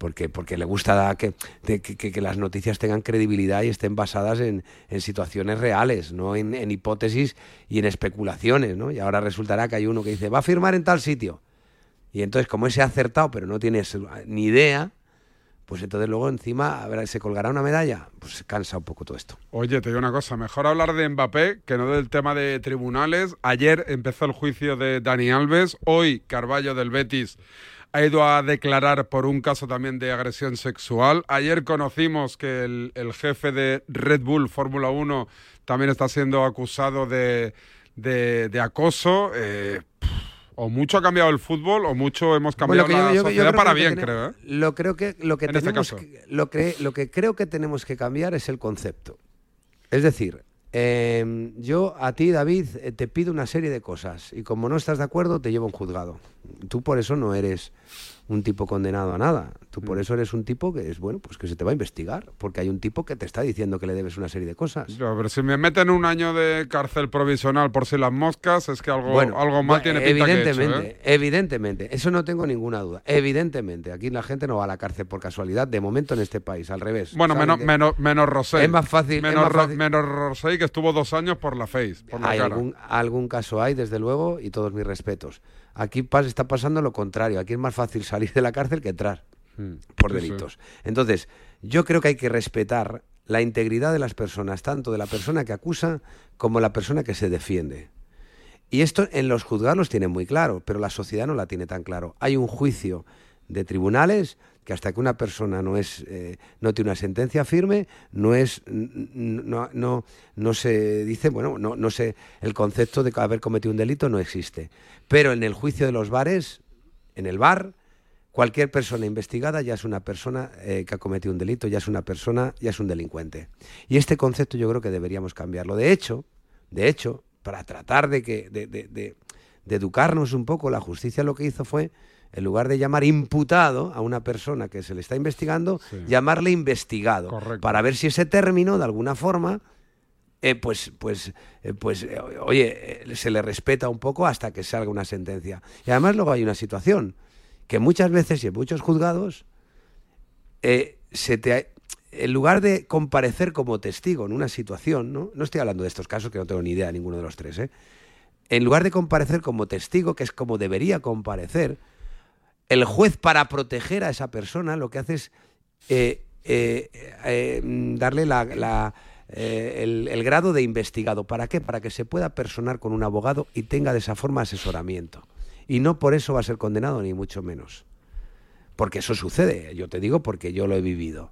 porque porque le gusta que, que, las noticias tengan credibilidad y estén basadas en, en situaciones reales, no en, en hipótesis y en especulaciones, ¿no? Y ahora resultará que hay uno que dice, va a firmar en tal sitio. Y entonces, como ese ha acertado, pero no tienes ni idea, pues entonces luego encima se colgará una medalla. Pues cansa un poco todo esto. Oye, te digo una cosa, mejor hablar de Mbappé que no del tema de tribunales. Ayer empezó el juicio de Dani Alves, hoy Carballo del Betis ha ido a declarar por un caso también de agresión sexual. Ayer conocimos que el, el jefe de Red Bull Fórmula 1 también está siendo acusado de, de- de acoso. Eh, o mucho ha cambiado el fútbol o mucho hemos cambiado Bueno, la yo- yo- yo sociedad para bien, creo. ¿eh? Lo creo que lo que En este tenemos que- lo que lo que creo que tenemos que cambiar es el concepto. Es decir, eh, yo a ti David eh, te pido una serie de cosas y como no estás de acuerdo te llevo a un juzgado. Tú por eso no eres un tipo condenado a nada. Tú por eso eres un tipo que es, bueno, pues que se te va a investigar, porque hay un tipo que te está diciendo que le debes una serie de cosas. Yo, pero si me meten un año de cárcel provisional por si las moscas, es que algo, Bueno, algo mal tiene pinta que he hecho, evidentemente, ¿eh? evidentemente, eso no tengo ninguna duda. Evidentemente, aquí la gente no va a la cárcel por casualidad, de momento en este país, al revés. Bueno, menos, menos, menos Rosell. Es más fácil- Menos, fácil- menos Rosell, que estuvo dos años por la face, por la hay cara. algún, algún caso hay, desde luego, y todos mis respetos. Aquí está pasando lo contrario. Aquí es más fácil salir de la cárcel que entrar por Sí, sí. delitos. Entonces, yo creo que hay que respetar la integridad de las personas, tanto de la persona que acusa como la persona que se defiende. Y esto en los juzgados los tienen muy claro, pero la sociedad no la tiene tan claro. Hay un juicio de tribunales que hasta que una persona no es eh, no tiene una sentencia firme no es no, no, no se dice bueno no no sé el concepto de haber cometido un delito no existe. Pero en el juicio de los bares en el bar cualquier persona investigada ya es una persona eh, que ha cometido un delito ya es una persona ya es un delincuente. Y este concepto yo creo que deberíamos cambiarlo. De hecho de hecho para tratar de que de educarnos un poco la justicia lo que hizo fue en lugar de llamar imputado a una persona que se le está investigando, llamarle investigado, para ver si ese término, de alguna forma, eh, pues, pues, eh, pues, eh, oye, se le respeta un poco hasta que salga una sentencia. Y además luego hay una situación que muchas veces y en muchos juzgados, se te, en lugar de comparecer como testigo en una situación, ¿no? no estoy hablando de estos casos que no tengo ni idea de ninguno de los tres, ¿eh? en lugar de comparecer como testigo, que es como debería comparecer, el juez para proteger a esa persona lo que hace es eh, eh, eh, darle la- el, el grado de investigado. ¿Para qué? Para que se pueda personar con un abogado y tenga de esa forma asesoramiento. Y no por eso va a ser condenado, ni mucho menos. Porque eso sucede, yo te digo porque yo lo he vivido.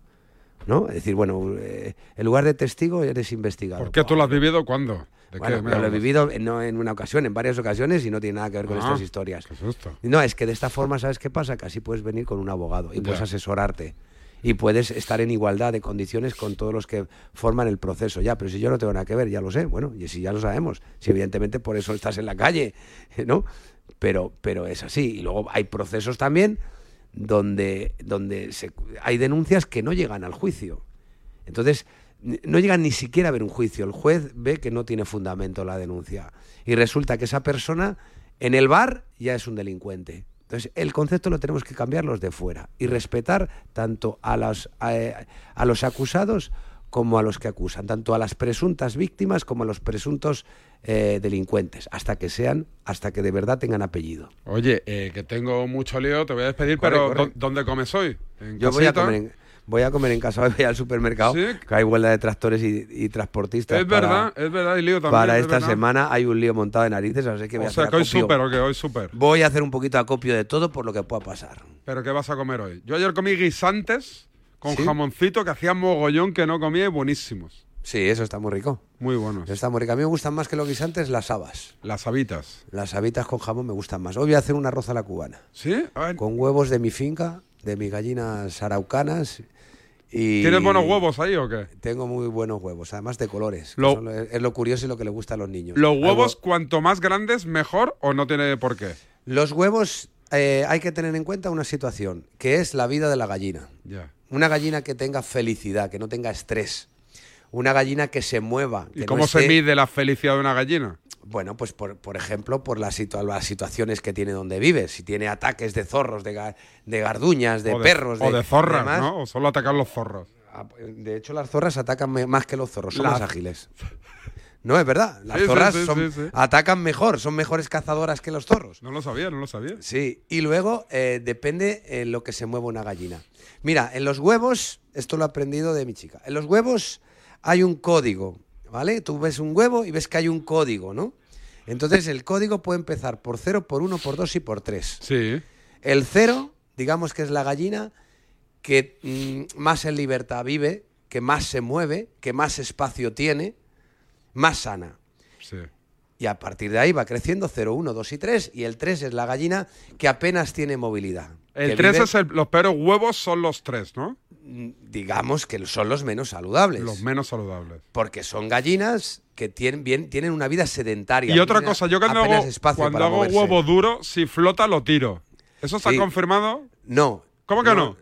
¿No? Es decir, bueno, eh, en lugar de testigo eres investigado. ¿Por qué tú lo has vivido cuándo? Lo he vivido eh, no en una ocasión, en varias ocasiones y no tiene nada que ver con Ah, estas historias. qué susto. No, es que de esta forma, ¿sabes qué pasa? Que así puedes venir con un abogado y puedes asesorarte. Y puedes estar en igualdad de condiciones con todos los que forman el proceso. Ya, pero si yo no tengo nada que ver, ya lo sé. Bueno, y si ya lo sabemos. Si evidentemente por eso estás en la calle, ¿no? Pero, pero es así. Y luego hay procesos también donde, donde se- hay denuncias que no llegan al juicio. Entonces, no llegan ni siquiera a ver un juicio. El juez ve que no tiene fundamento la denuncia. Y resulta que esa persona en el bar ya es un delincuente. Entonces, el concepto lo tenemos que cambiar los de fuera y respetar tanto a, las, a, a los acusados como a los que acusan, tanto a las presuntas víctimas como a los presuntos eh, delincuentes, hasta que sean, hasta que de verdad tengan apellido. Oye, eh, que tengo mucho lío, te voy a despedir, Corre, pero corre. ¿dó- ¿dónde comes hoy? ¿En Yo voy a, comer en, voy a comer en casa, voy al supermercado, ¿Sí? que hay huelga de tractores y, y transportistas. Es para- verdad, es verdad, hay lío también. Para es esta verdad. semana hay un lío montado de narices, así que voy O a sea, hacer que hoy acopio. súper, o que hoy súper. Voy a hacer un poquito de acopio de todo por lo que pueda pasar. ¿Pero qué vas a comer hoy? Yo ayer comí guisantes con ¿Sí? jamoncito que hacía mogollón que no comía y buenísimos. Sí, eso está muy rico. Muy buenos. Está muy rico. A mí me gustan más que los guisantes las habas. Las habitas. Las habitas con jamón me gustan más. Hoy voy a hacer un arroz a la cubana. ¿Sí? Con huevos de mi finca, de mis gallinas araucanas. Y ¿Tienes buenos huevos ahí o qué? Tengo muy buenos huevos, además de colores. Lo- son es lo curioso y lo que le gusta a los niños. ¿Los Algo- huevos cuanto más grandes mejor o no tiene por qué? Los huevos eh, hay que tener en cuenta una situación, que es la vida de la gallina. Ya. Una gallina que tenga felicidad, que no tenga estrés. Una gallina que se mueva. ¿Y no cómo se mide la felicidad de una gallina? Bueno, pues por, por ejemplo, por las, situa- las situaciones que tiene donde vive. Si tiene ataques de zorros, de, ga- de garduñas, de, o de, perros. O de zorras, demás. ¿no? O solo atacar los zorros. Ah, De hecho, las zorras atacan más que los zorros, son más ágiles. No, es verdad. Las Sí, zorras sí, son- sí. atacan mejor, son mejores cazadoras que los zorros. No lo sabía, no lo sabía. Sí, y luego eh, depende en lo que se mueva una gallina. Mira, en los huevos, esto lo he aprendido de mi chica, en los huevos hay un código, ¿vale? Tú ves un huevo y ves que hay un código, ¿no? Entonces el código puede empezar por 0, por 1, por 2 y por 3. Sí. El 0, digamos que es la gallina que mm, más en libertad vive, que más se mueve, que más espacio tiene, más sana. Sí. Y a partir de ahí va creciendo 0, 1, 2 y 3. Y el 3 es la gallina que apenas tiene movilidad. El que 3 viven- es el, los peores huevos son los 3, ¿no? digamos que son los menos saludables. Los menos saludables. Porque son gallinas que tienen, bien, tienen una vida sedentaria. Y otra cosa, yo cuando hago, espacio cuando hago moverse. huevo duro, si flota lo tiro. ¿Eso está Sí. confirmado? No. ¿Cómo que no? No,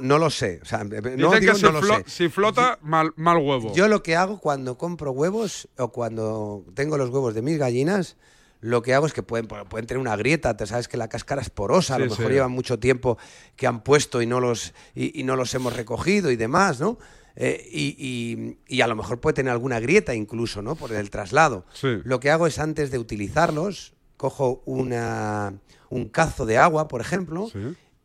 no lo sé. O sea, no digo, que si, no lo flo- sé. si flota, mal, mal huevo. Yo lo que hago cuando compro huevos o cuando tengo los huevos de mis gallinas, lo que hago es que pueden, pueden tener una grieta, te sabes que la cáscara es porosa, a lo mejor sí. llevan mucho tiempo que han puesto y no los, y, y no los hemos recogido y demás, ¿no? Eh, y, y- y a lo mejor puede tener alguna grieta incluso, ¿no? Por el traslado. Sí. Lo que hago es antes de utilizarlos, cojo una, un cazo de agua, por ejemplo,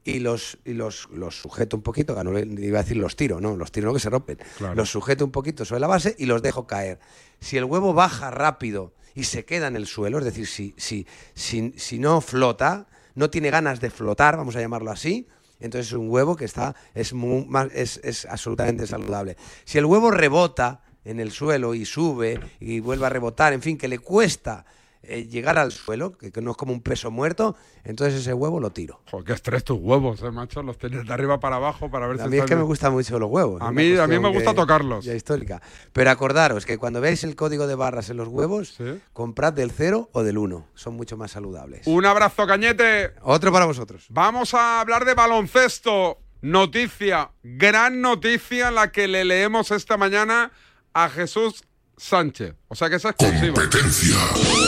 y los, y los, los sujeto un poquito, no le iba a decir los tiro, no, los tiro no que se rompen. Claro. Los sujeto un poquito sobre la base y los dejo caer. Si el huevo baja rápido y se queda en el suelo, es decir, si, si, si, si no flota, no tiene ganas de flotar, vamos a llamarlo así, entonces es un huevo que está, es, mu- más- es, es absolutamente saludable. Si el huevo rebota en el suelo y sube y vuelve a rebotar, en fin, que le cuesta eh, llegar al suelo, que, que no es como un peso muerto, entonces ese huevo lo tiro. Joder, qué estrés tus huevos, eh, macho. Los tienes de arriba para abajo para ver A si mí es que me gustan mucho los huevos. A mí- a mí me gusta que- tocarlos. ya histórica. Pero acordaros que cuando veáis el código de barras en los huevos, comprad del 0 o del 1. Son mucho más saludables. Un abrazo, Cañete. Otro para vosotros. Vamos a hablar de baloncesto. Noticia, gran noticia la que le leemos esta mañana a Jesús Sánchez. O sea que es exclusiva.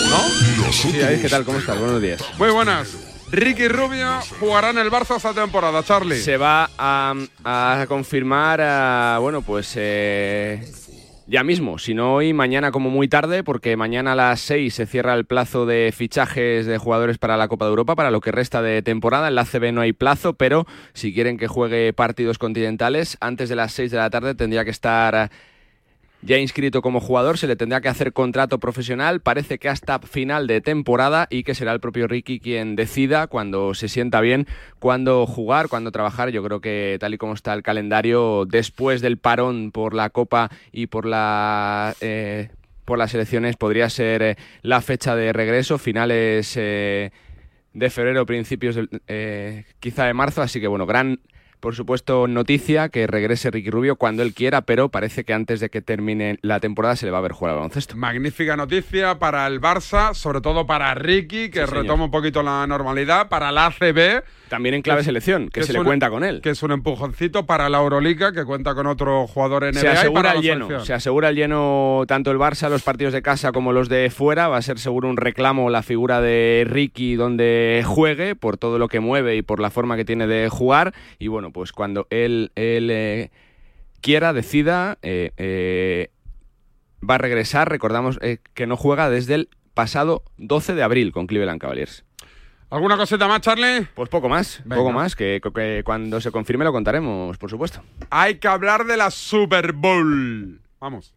¿No? Sí, David, ¿qué tal? ¿Cómo estás? Buenos días. Muy buenas. Ricky Rubio jugará en el Barça esta temporada, Charlie. Se va a, a confirmar, ah, bueno, pues eh, ya mismo, si no hoy, mañana como muy tarde, porque mañana a las 6 se cierra el plazo de fichajes de jugadores para la Copa de Europa, para lo que resta de temporada. En la CB no hay plazo, pero si quieren que juegue partidos continentales, antes de las 6 de la tarde tendría que estar... ya inscrito como jugador, se le tendrá que hacer contrato profesional, parece que hasta final de temporada y que será el propio Ricky quien decida cuando se sienta bien, cuándo jugar, cuándo trabajar. Yo creo que tal y como está el calendario, después del parón por la Copa y por la... eh, por las elecciones podría ser eh, la fecha de regreso, finales eh, de febrero, principios eh, quizá de marzo, así que bueno, gran por supuesto, noticia que regrese Ricky Rubio cuando él quiera, pero parece que antes de que termine la temporada se le va a ver jugar al baloncesto. Magnífica noticia para el Barça, sobre todo para Ricky, que Sí, retoma un poquito la normalidad, para la ACB. También en clave que selección, que, es se le un- cuenta con él. Que es un empujoncito para la Euroliga, que cuenta con otro jugador NBA. Se y asegura para el lleno, selección. se asegura el lleno tanto el Barça, los partidos de casa como los de fuera. Va a ser seguro un reclamo la figura de Ricky donde juegue por todo lo que mueve y por la forma que tiene de jugar. Y bueno, pues cuando él, él eh, quiera, decida, eh, eh, va a regresar. Recordamos que no juega desde el pasado 12 de abril con Cleveland Cavaliers. ¿Alguna cosita más, Charlie? Pues poco más, Venga. poco más, que, que cuando se confirme lo contaremos, por supuesto. Hay que hablar de la Super Bowl. Vamos.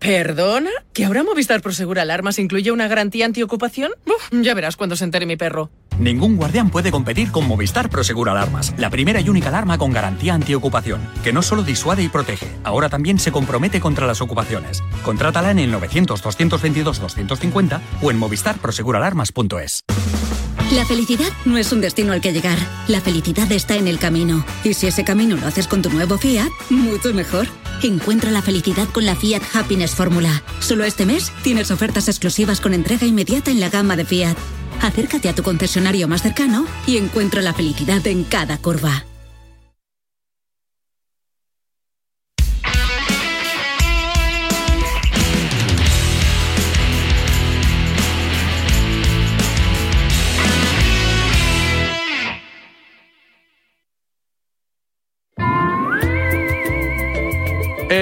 ¿Perdona? ¿Que ahora Movistar Prosegur Alarmas incluye una garantía antiocupación? Uf, ya verás cuando se entere mi perro. Ningún guardián puede competir con Movistar Prosegur Alarmas, la primera y única alarma con garantía antiocupación, que no solo disuade y protege, ahora también se compromete contra las ocupaciones. Contrátala en el 900-222-250 o en movistarproseguralarmas.es. La felicidad no es un destino al que llegar. La felicidad está en el camino. Y si ese camino lo haces con tu nuevo Fiat, mucho mejor. Encuentra la felicidad con la Fiat Happiness Fórmula. Solo este mes tienes ofertas exclusivas con entrega inmediata en la gama de Fiat. Acércate a tu concesionario más cercano y encuentra la felicidad en cada curva.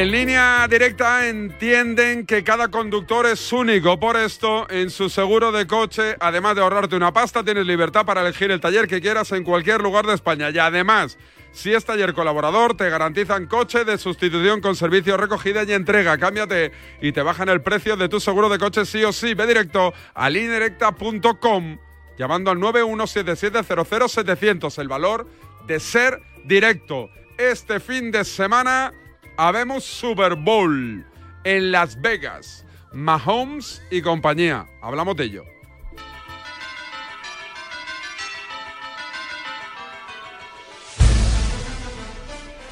En línea directa entienden que cada conductor es único. Por esto, en su seguro de coche, además de ahorrarte una pasta, tienes libertad para elegir el taller que quieras en cualquier lugar de España. Y además, si es taller colaborador, te garantizan coche de sustitución con servicio recogida y entrega. Cámbiate y te bajan el precio de tu seguro de coche sí o sí. Ve directo a linedirecta.com llamando al 917700700. El valor de ser directo. Este fin de semana habemos Super Bowl en Las Vegas. Mahomes y compañía. Hablamos de ello.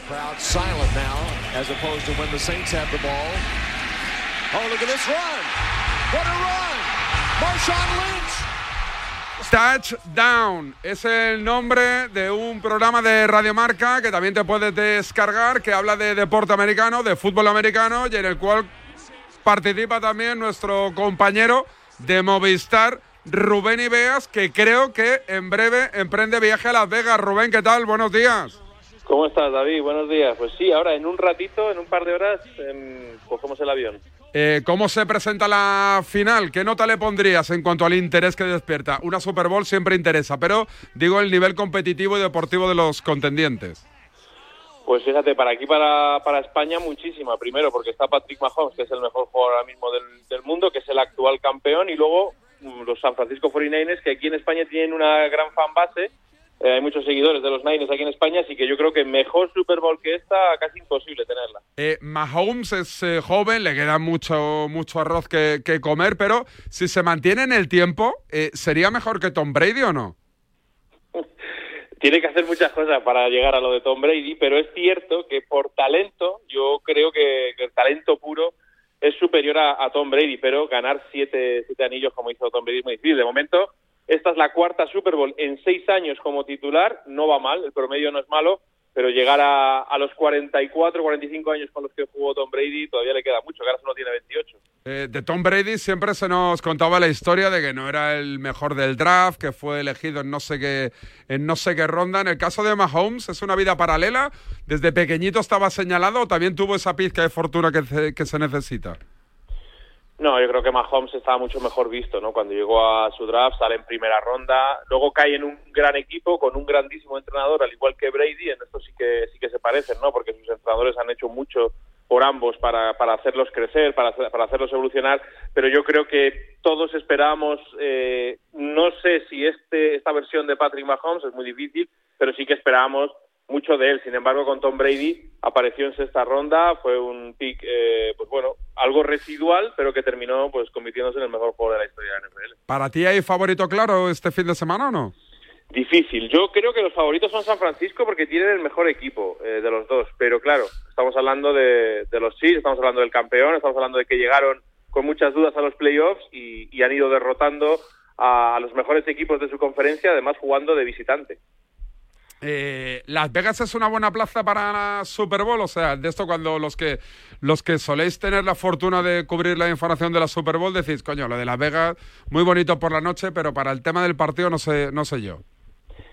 Crowd silent now, as opposed to when the Saints have the ball. Oh, look at this run! What a run! Marshawn Lynch! Touchdown es el nombre de un programa de Radiomarca que también te puedes descargar que habla de deporte americano, de fútbol americano y en el cual participa también nuestro compañero de Movistar, Rubén Ibeas, que creo que en breve emprende viaje a Las Vegas. Rubén, ¿qué tal? Buenos días. ¿Cómo estás, David? Buenos días. Pues sí, ahora en un ratito, en un par de horas, em, cogemos el avión. Eh, ¿Cómo se presenta la final? ¿Qué nota le pondrías en cuanto al interés que despierta? Una Super Bowl siempre interesa, pero digo el nivel competitivo y deportivo de los contendientes. Pues fíjate, para aquí, para, para España, muchísima. Primero, porque está Patrick Mahomes, que es el mejor jugador ahora mismo del, del mundo, que es el actual campeón, y luego mm, los San Francisco 49ers, que aquí en España tienen una gran fan base. Eh, hay muchos seguidores de los Niners aquí en España, así que yo creo que mejor Super Bowl que esta, casi imposible tenerla. Eh, Mahomes es eh, joven, le queda mucho, mucho arroz que, que comer, pero si se mantiene en el tiempo, eh, ¿sería mejor que Tom Brady o no? Tiene que hacer muchas cosas para llegar a lo de Tom Brady, pero es cierto que por talento, yo creo que, que el talento puro es superior a, a Tom Brady, pero ganar siete, siete anillos como hizo Tom Brady es muy difícil. De momento, esta es la cuarta Super Bowl en seis años como titular, no va mal, el promedio no es malo, pero llegar a, a los 44, 45 años con los que jugó Tom Brady todavía le queda mucho, que ahora solo tiene 28. Eh, de Tom Brady siempre se nos contaba la historia de que no era el mejor del draft, que fue elegido en no sé qué, en no sé qué ronda. En el caso de Mahomes es una vida paralela. Desde pequeñito estaba señalado, también tuvo esa pizca de fortuna que, que se necesita. No, yo creo que Mahomes estaba mucho mejor visto, ¿no? Cuando llegó a su draft, sale en primera ronda, luego cae en un gran equipo con un grandísimo entrenador, al igual que Brady, en esto sí que sí que se parecen, ¿no? Porque sus entrenadores han hecho mucho por ambos para, para hacerlos crecer, para, para hacerlos evolucionar, pero yo creo que todos esperábamos, eh, no sé si este esta versión de Patrick Mahomes es muy difícil, pero sí que esperábamos mucho de él. Sin embargo, con Tom Brady apareció en sexta ronda, fue un pick, eh, pues bueno, algo residual, pero que terminó pues convirtiéndose en el mejor jugador de la historia de la NFL. ¿Para ti hay favorito claro este fin de semana o no? Difícil. Yo creo que los favoritos son San Francisco porque tienen el mejor equipo eh, de los dos. Pero claro, estamos hablando de, de los Chiefs, estamos hablando del campeón, estamos hablando de que llegaron con muchas dudas a los playoffs y, y han ido derrotando a, a los mejores equipos de su conferencia, además jugando de visitante. Eh, Las Vegas es una buena plaza para Super Bowl, o sea, de esto cuando los que los que soléis tener la fortuna de cubrir la información de la Super Bowl decís, coño, lo de Las Vegas muy bonito por la noche, pero para el tema del partido no sé no sé yo.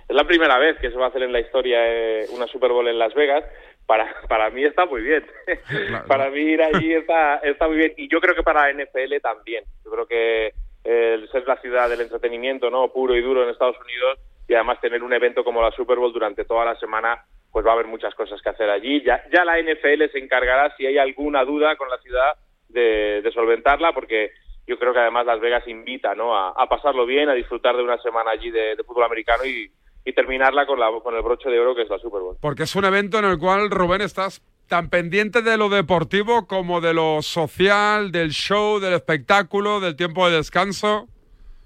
Es la primera vez que se va a hacer en la historia eh, una Super Bowl en Las Vegas. Para, para mí está muy bien. para mí ir allí está, está muy bien. Y yo creo que para NFL también. Yo creo que el ser la ciudad del entretenimiento no puro y duro en Estados Unidos y además tener un evento como la Super Bowl durante toda la semana, pues va a haber muchas cosas que hacer allí. Ya, ya la NFL se encargará si hay alguna duda con la ciudad de, de solventarla, porque yo creo que además Las Vegas invita ¿no? a, a pasarlo bien, a disfrutar de una semana allí de, de fútbol americano y, y terminarla con, la, con el broche de oro que es la Super Bowl. Porque es un evento en el cual, Rubén, estás tan pendiente de lo deportivo como de lo social, del show, del espectáculo, del tiempo de descanso.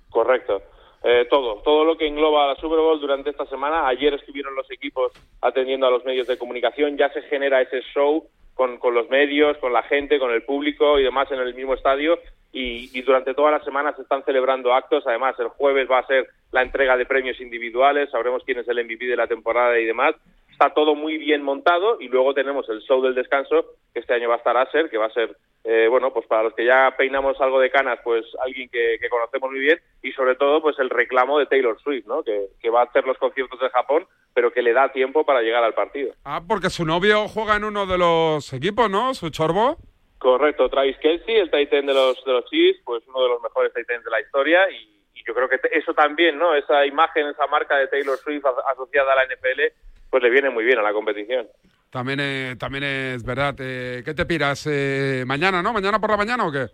Correcto. Eh, todo, todo lo que engloba la Super Bowl durante esta semana. Ayer estuvieron los equipos atendiendo a los medios de comunicación, ya se genera ese show con, con los medios, con la gente, con el público y demás en el mismo estadio. Y, y durante toda la semana se están celebrando actos. Además, el jueves va a ser la entrega de premios individuales, sabremos quién es el MVP de la temporada y demás. Está todo muy bien montado y luego tenemos el show del descanso, que este año va a estar Acer, que va a ser, eh, bueno, pues para los que ya peinamos algo de canas, pues alguien que, que conocemos muy bien y sobre todo pues el reclamo de Taylor Swift, ¿no? Que, que va a hacer los conciertos de Japón, pero que le da tiempo para llegar al partido. Ah, porque su novio juega en uno de los equipos, ¿no? Su chorbo. Correcto, Travis Kelsey, el Titan de los, de los Chiefs, pues uno de los mejores Titans de la historia y, yo creo que eso también, ¿no? Esa imagen, esa marca de Taylor Swift asociada a la NFL, pues le viene muy bien a la competición. También, eh, también es verdad. Eh, ¿Qué te piras? Eh, ¿Mañana, no? ¿Mañana por la mañana o qué?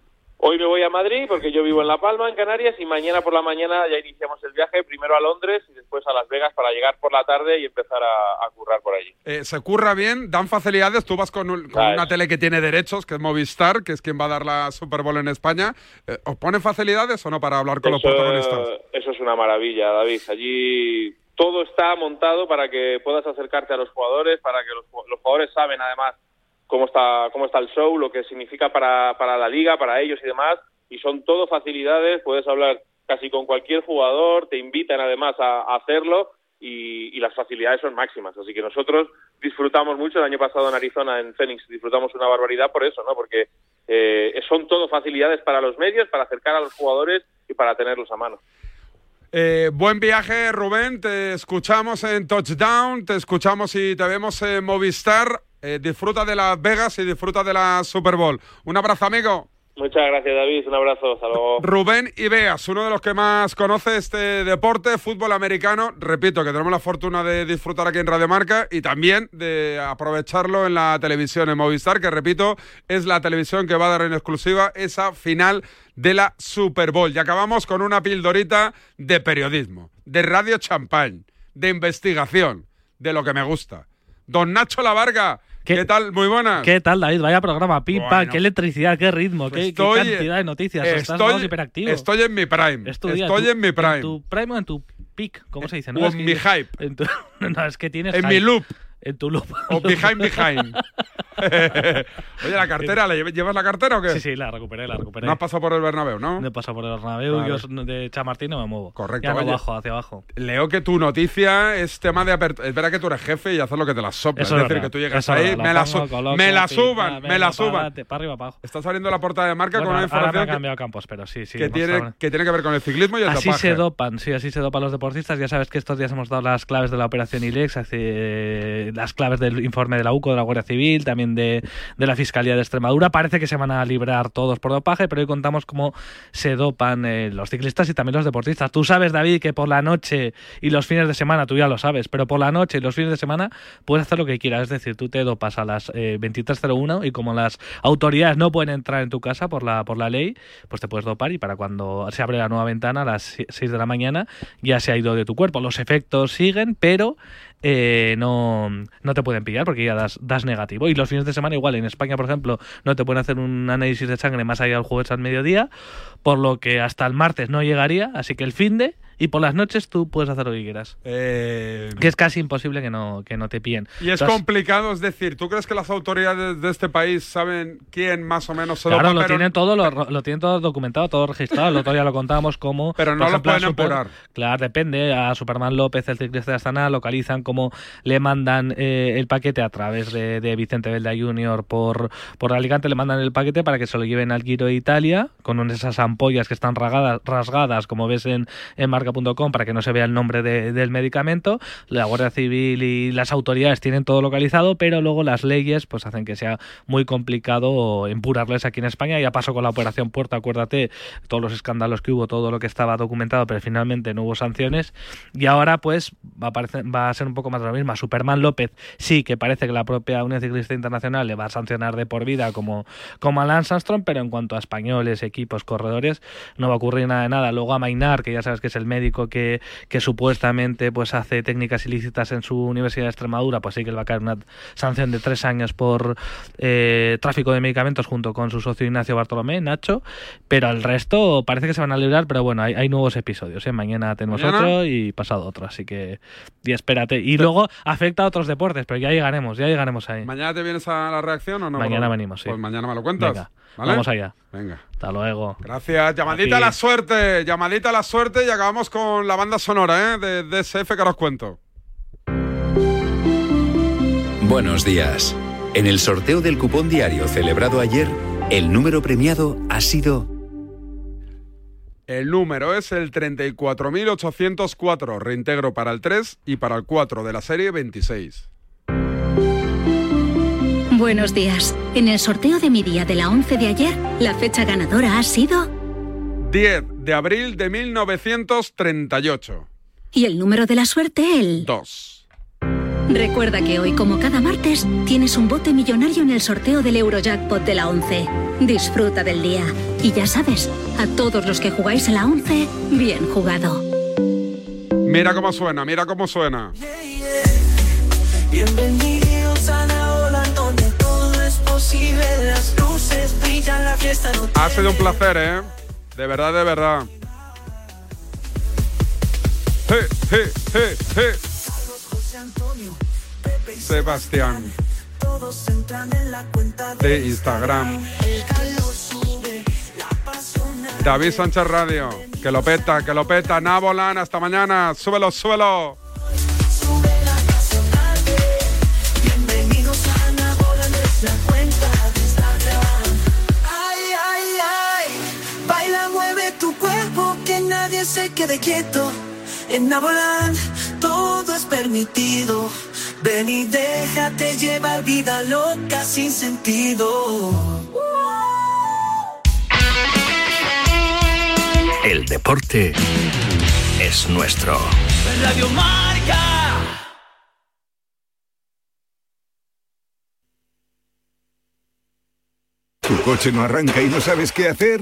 Hoy me voy a Madrid porque yo vivo en La Palma, en Canarias, y mañana por la mañana ya iniciamos el viaje, primero a Londres y después a Las Vegas para llegar por la tarde y empezar a, a currar por allí. Eh, se curra bien, dan facilidades. Tú vas con, un- con una tele que tiene derechos, que es Movistar, que es quien va a dar la Super Bowl en España. Eh, ¿Os ponen facilidades o no para hablar con los protagonistas? eso es una maravilla, David. Allí todo está montado para que puedas acercarte a los jugadores, para que los, ju- los jugadores saben además cómo está cómo está el show, lo que significa para, para la liga, para ellos y demás. Y son todo facilidades, puedes hablar casi con cualquier jugador, te invitan además a, a hacerlo y, y las facilidades son máximas. Así que nosotros disfrutamos mucho. El año pasado en Arizona, en Phoenix, disfrutamos una barbaridad por eso, ¿no? Porque eh, son todo facilidades para los medios, para acercar a los jugadores y para tenerlos a mano. Eh, buen viaje, Rubén. Te escuchamos en Touchdown, te escuchamos y te vemos en Movistar. Eh, disfruta de Las Vegas y disfruta de la Super Bowl. Un abrazo, amigo. Muchas gracias, David. Un abrazo. Hasta luego. Rubén Ibeas, uno de los que más conoce este deporte, fútbol americano. Repito que tenemos la fortuna de disfrutar aquí en Radio Marca y también de aprovecharlo en la televisión en Movistar, que repito, es la televisión que va a dar en exclusiva esa final de la Super Bowl. Y acabamos con una pildorita de periodismo, de radio champagne, de investigación, de lo que me gusta. Don Nacho Lavarga, ¿qué, tal? Muy buenas. ¿Qué tal, David? Vaya programa, pim, Bueno. qué electricidad, qué ritmo, qué, cantidad de noticias. Estás estoy- vamos, hiperactivo. estoy en mi prime. Es día, Estoy tu- en mi prime. En tu prime o en tu peak, ¿cómo se dice? o No, en que- mi hype. en tu- no, es que tienes En hype. mi loop. En tu loop. O behind behind. Oye, ¿la cartera? ¿la ¿Llevas la cartera o qué? Sí, sí, la recuperé, la recuperé. No has pasado por el Bernabéu, ¿no? No he pasado por el Bernabéu, Vale. yo de Chamartín no me muevo. Correcto. Ya no bajo, hacia abajo. Leo que tu noticia es tema de apertura. Es verdad que tú eres jefe y haces lo que te la sopla. Eso es decir, verdad. que tú llegas Eso ahí, verdad, me la, pongo, su- coloco, me la suban, me la suban. Para arriba, para abajo. Está saliendo la portada de marca Bueno, con una ahora me información ha que, cambiado campos, pero sí, sí. que tiene, que tiene que ver con el ciclismo y el Así dopaje. se dopan, sí, así se dopan los deportistas. Ya sabes que estos días hemos dado las claves de la operación ILEX, hace, las claves del informe de la UCO, de la Guardia Civil, también de, de la Fiscalía de Extremadura. Parece que se van a librar todos por dopaje, pero hoy contamos cómo se dopan eh, los ciclistas y también los deportistas. Tú sabes, David, que por la noche y los fines de semana, tú ya lo sabes, pero por la noche y los fines de semana puedes hacer lo que quieras. Es decir, tú te dopas a las eh, 23.01 y como las autoridades no pueden entrar en tu casa por la, por la ley, pues te puedes dopar y para cuando se abre la nueva ventana a las 6 de la mañana ya se ha ido de tu cuerpo. Los efectos siguen, pero eh, no, no te pueden pillar porque ya das, das negativo. Y los fines de semana igual, en España, por ejemplo, no te pueden hacer un análisis de sangre más allá del jueves al mediodía, por lo que hasta el martes no llegaría, así que el fin de y por las noches tú puedes hacer lo que quieras. Eh, Que es casi imposible que no, que no te pillen. Y es Entonces, complicado, es decir, ¿tú crees que las autoridades de este país saben quién más o menos se Claro, dopa? lo pero- tienen todo, lo, lo tienen todo documentado, todo registrado. El otro día lo contábamos como. Pero no lo ejemplo, pueden Super- apurar. Claro, depende. A Superman López, el ciclista de Astana, localizan cómo le mandan eh, el paquete a través de, de Vicente Velda Jr. por, por Alicante, le mandan el paquete para que se lo lleven al Giro de Italia, con esas ampollas que están rasgadas, rasgadas como ves en, en marca clienteligro.com para que no se vea el nombre de- del medicamento. La Guardia Civil y las autoridades tienen todo localizado, pero luego las leyes pues hacen que sea muy complicado empurarles aquí en España. Ya pasó con la operación Puerta, acuérdate, todos los escándalos que hubo, todo lo que estaba documentado, pero finalmente no hubo sanciones. Y ahora pues va a, parecer- va a ser un poco más de lo mismo. Superman López sí que parece que la propia Unión Ciclista Internacional le va a sancionar de por vida como, como a Lance Armstrong, pero en cuanto a españoles, equipos, corredores, no va a ocurrir nada de nada. Luego a Mainar, que ya sabes que es el médico que, que supuestamente pues hace técnicas ilícitas en su Universidad de Extremadura, pues sí que le va a caer una sanción de tres años por eh, tráfico de medicamentos junto con su socio Ignacio Bartolomé, Nacho, pero al resto parece que se van a librar, pero bueno, hay, hay nuevos episodios, ¿eh? mañana tenemos ¿Mañana? otro y pasado otro, así que y espérate. Y luego afecta a otros deportes, pero ya llegaremos, ya llegaremos ahí. ¿Mañana te vienes a la reacción o no? Mañana venimos, sí. Pues mañana me lo cuentas. Venga, ¿vale? vamos allá. Venga. Hasta luego. Gracias. Llamadita A la suerte. Llamadita a la suerte y acabamos con la banda sonora ¿eh? de DSF que os cuento. Buenos días. En el sorteo del cupón diario celebrado ayer, el número premiado ha sido El número es el 34.804. Reintegro para el 3 y para el 4 de la serie 26. Buenos días. En el sorteo de mi día de la 11 de ayer, la fecha ganadora ha sido 10 de abril de 1938. y el número de la suerte el 2. Recuerda que hoy, como cada martes, tienes un bote millonario en el sorteo del Eurojackpot de la 11. Disfruta del día. Y ya sabes, a todos los que jugáis a la 11, bien jugado. Mira cómo suena, mira cómo suena. Bienvenidos es posible. Las luces brillan, la fiesta no Ha sido un placer, ¿eh? De verdad, de verdad. Hey, hey, hey, hey. Sebastián todos entran en la cuenta de Instagram. David Sánchez Radio. Que lo peta, que lo peta. Nabolan, hasta mañana. Súbelo, súbelo. Bienvenidos a Nabola, que se quede quieto. En Naboland todo es permitido. Ven y déjate llevar vida loca sin sentido. El deporte es nuestro. Radio Marca. ¿Tu coche no arranca y no sabes qué hacer?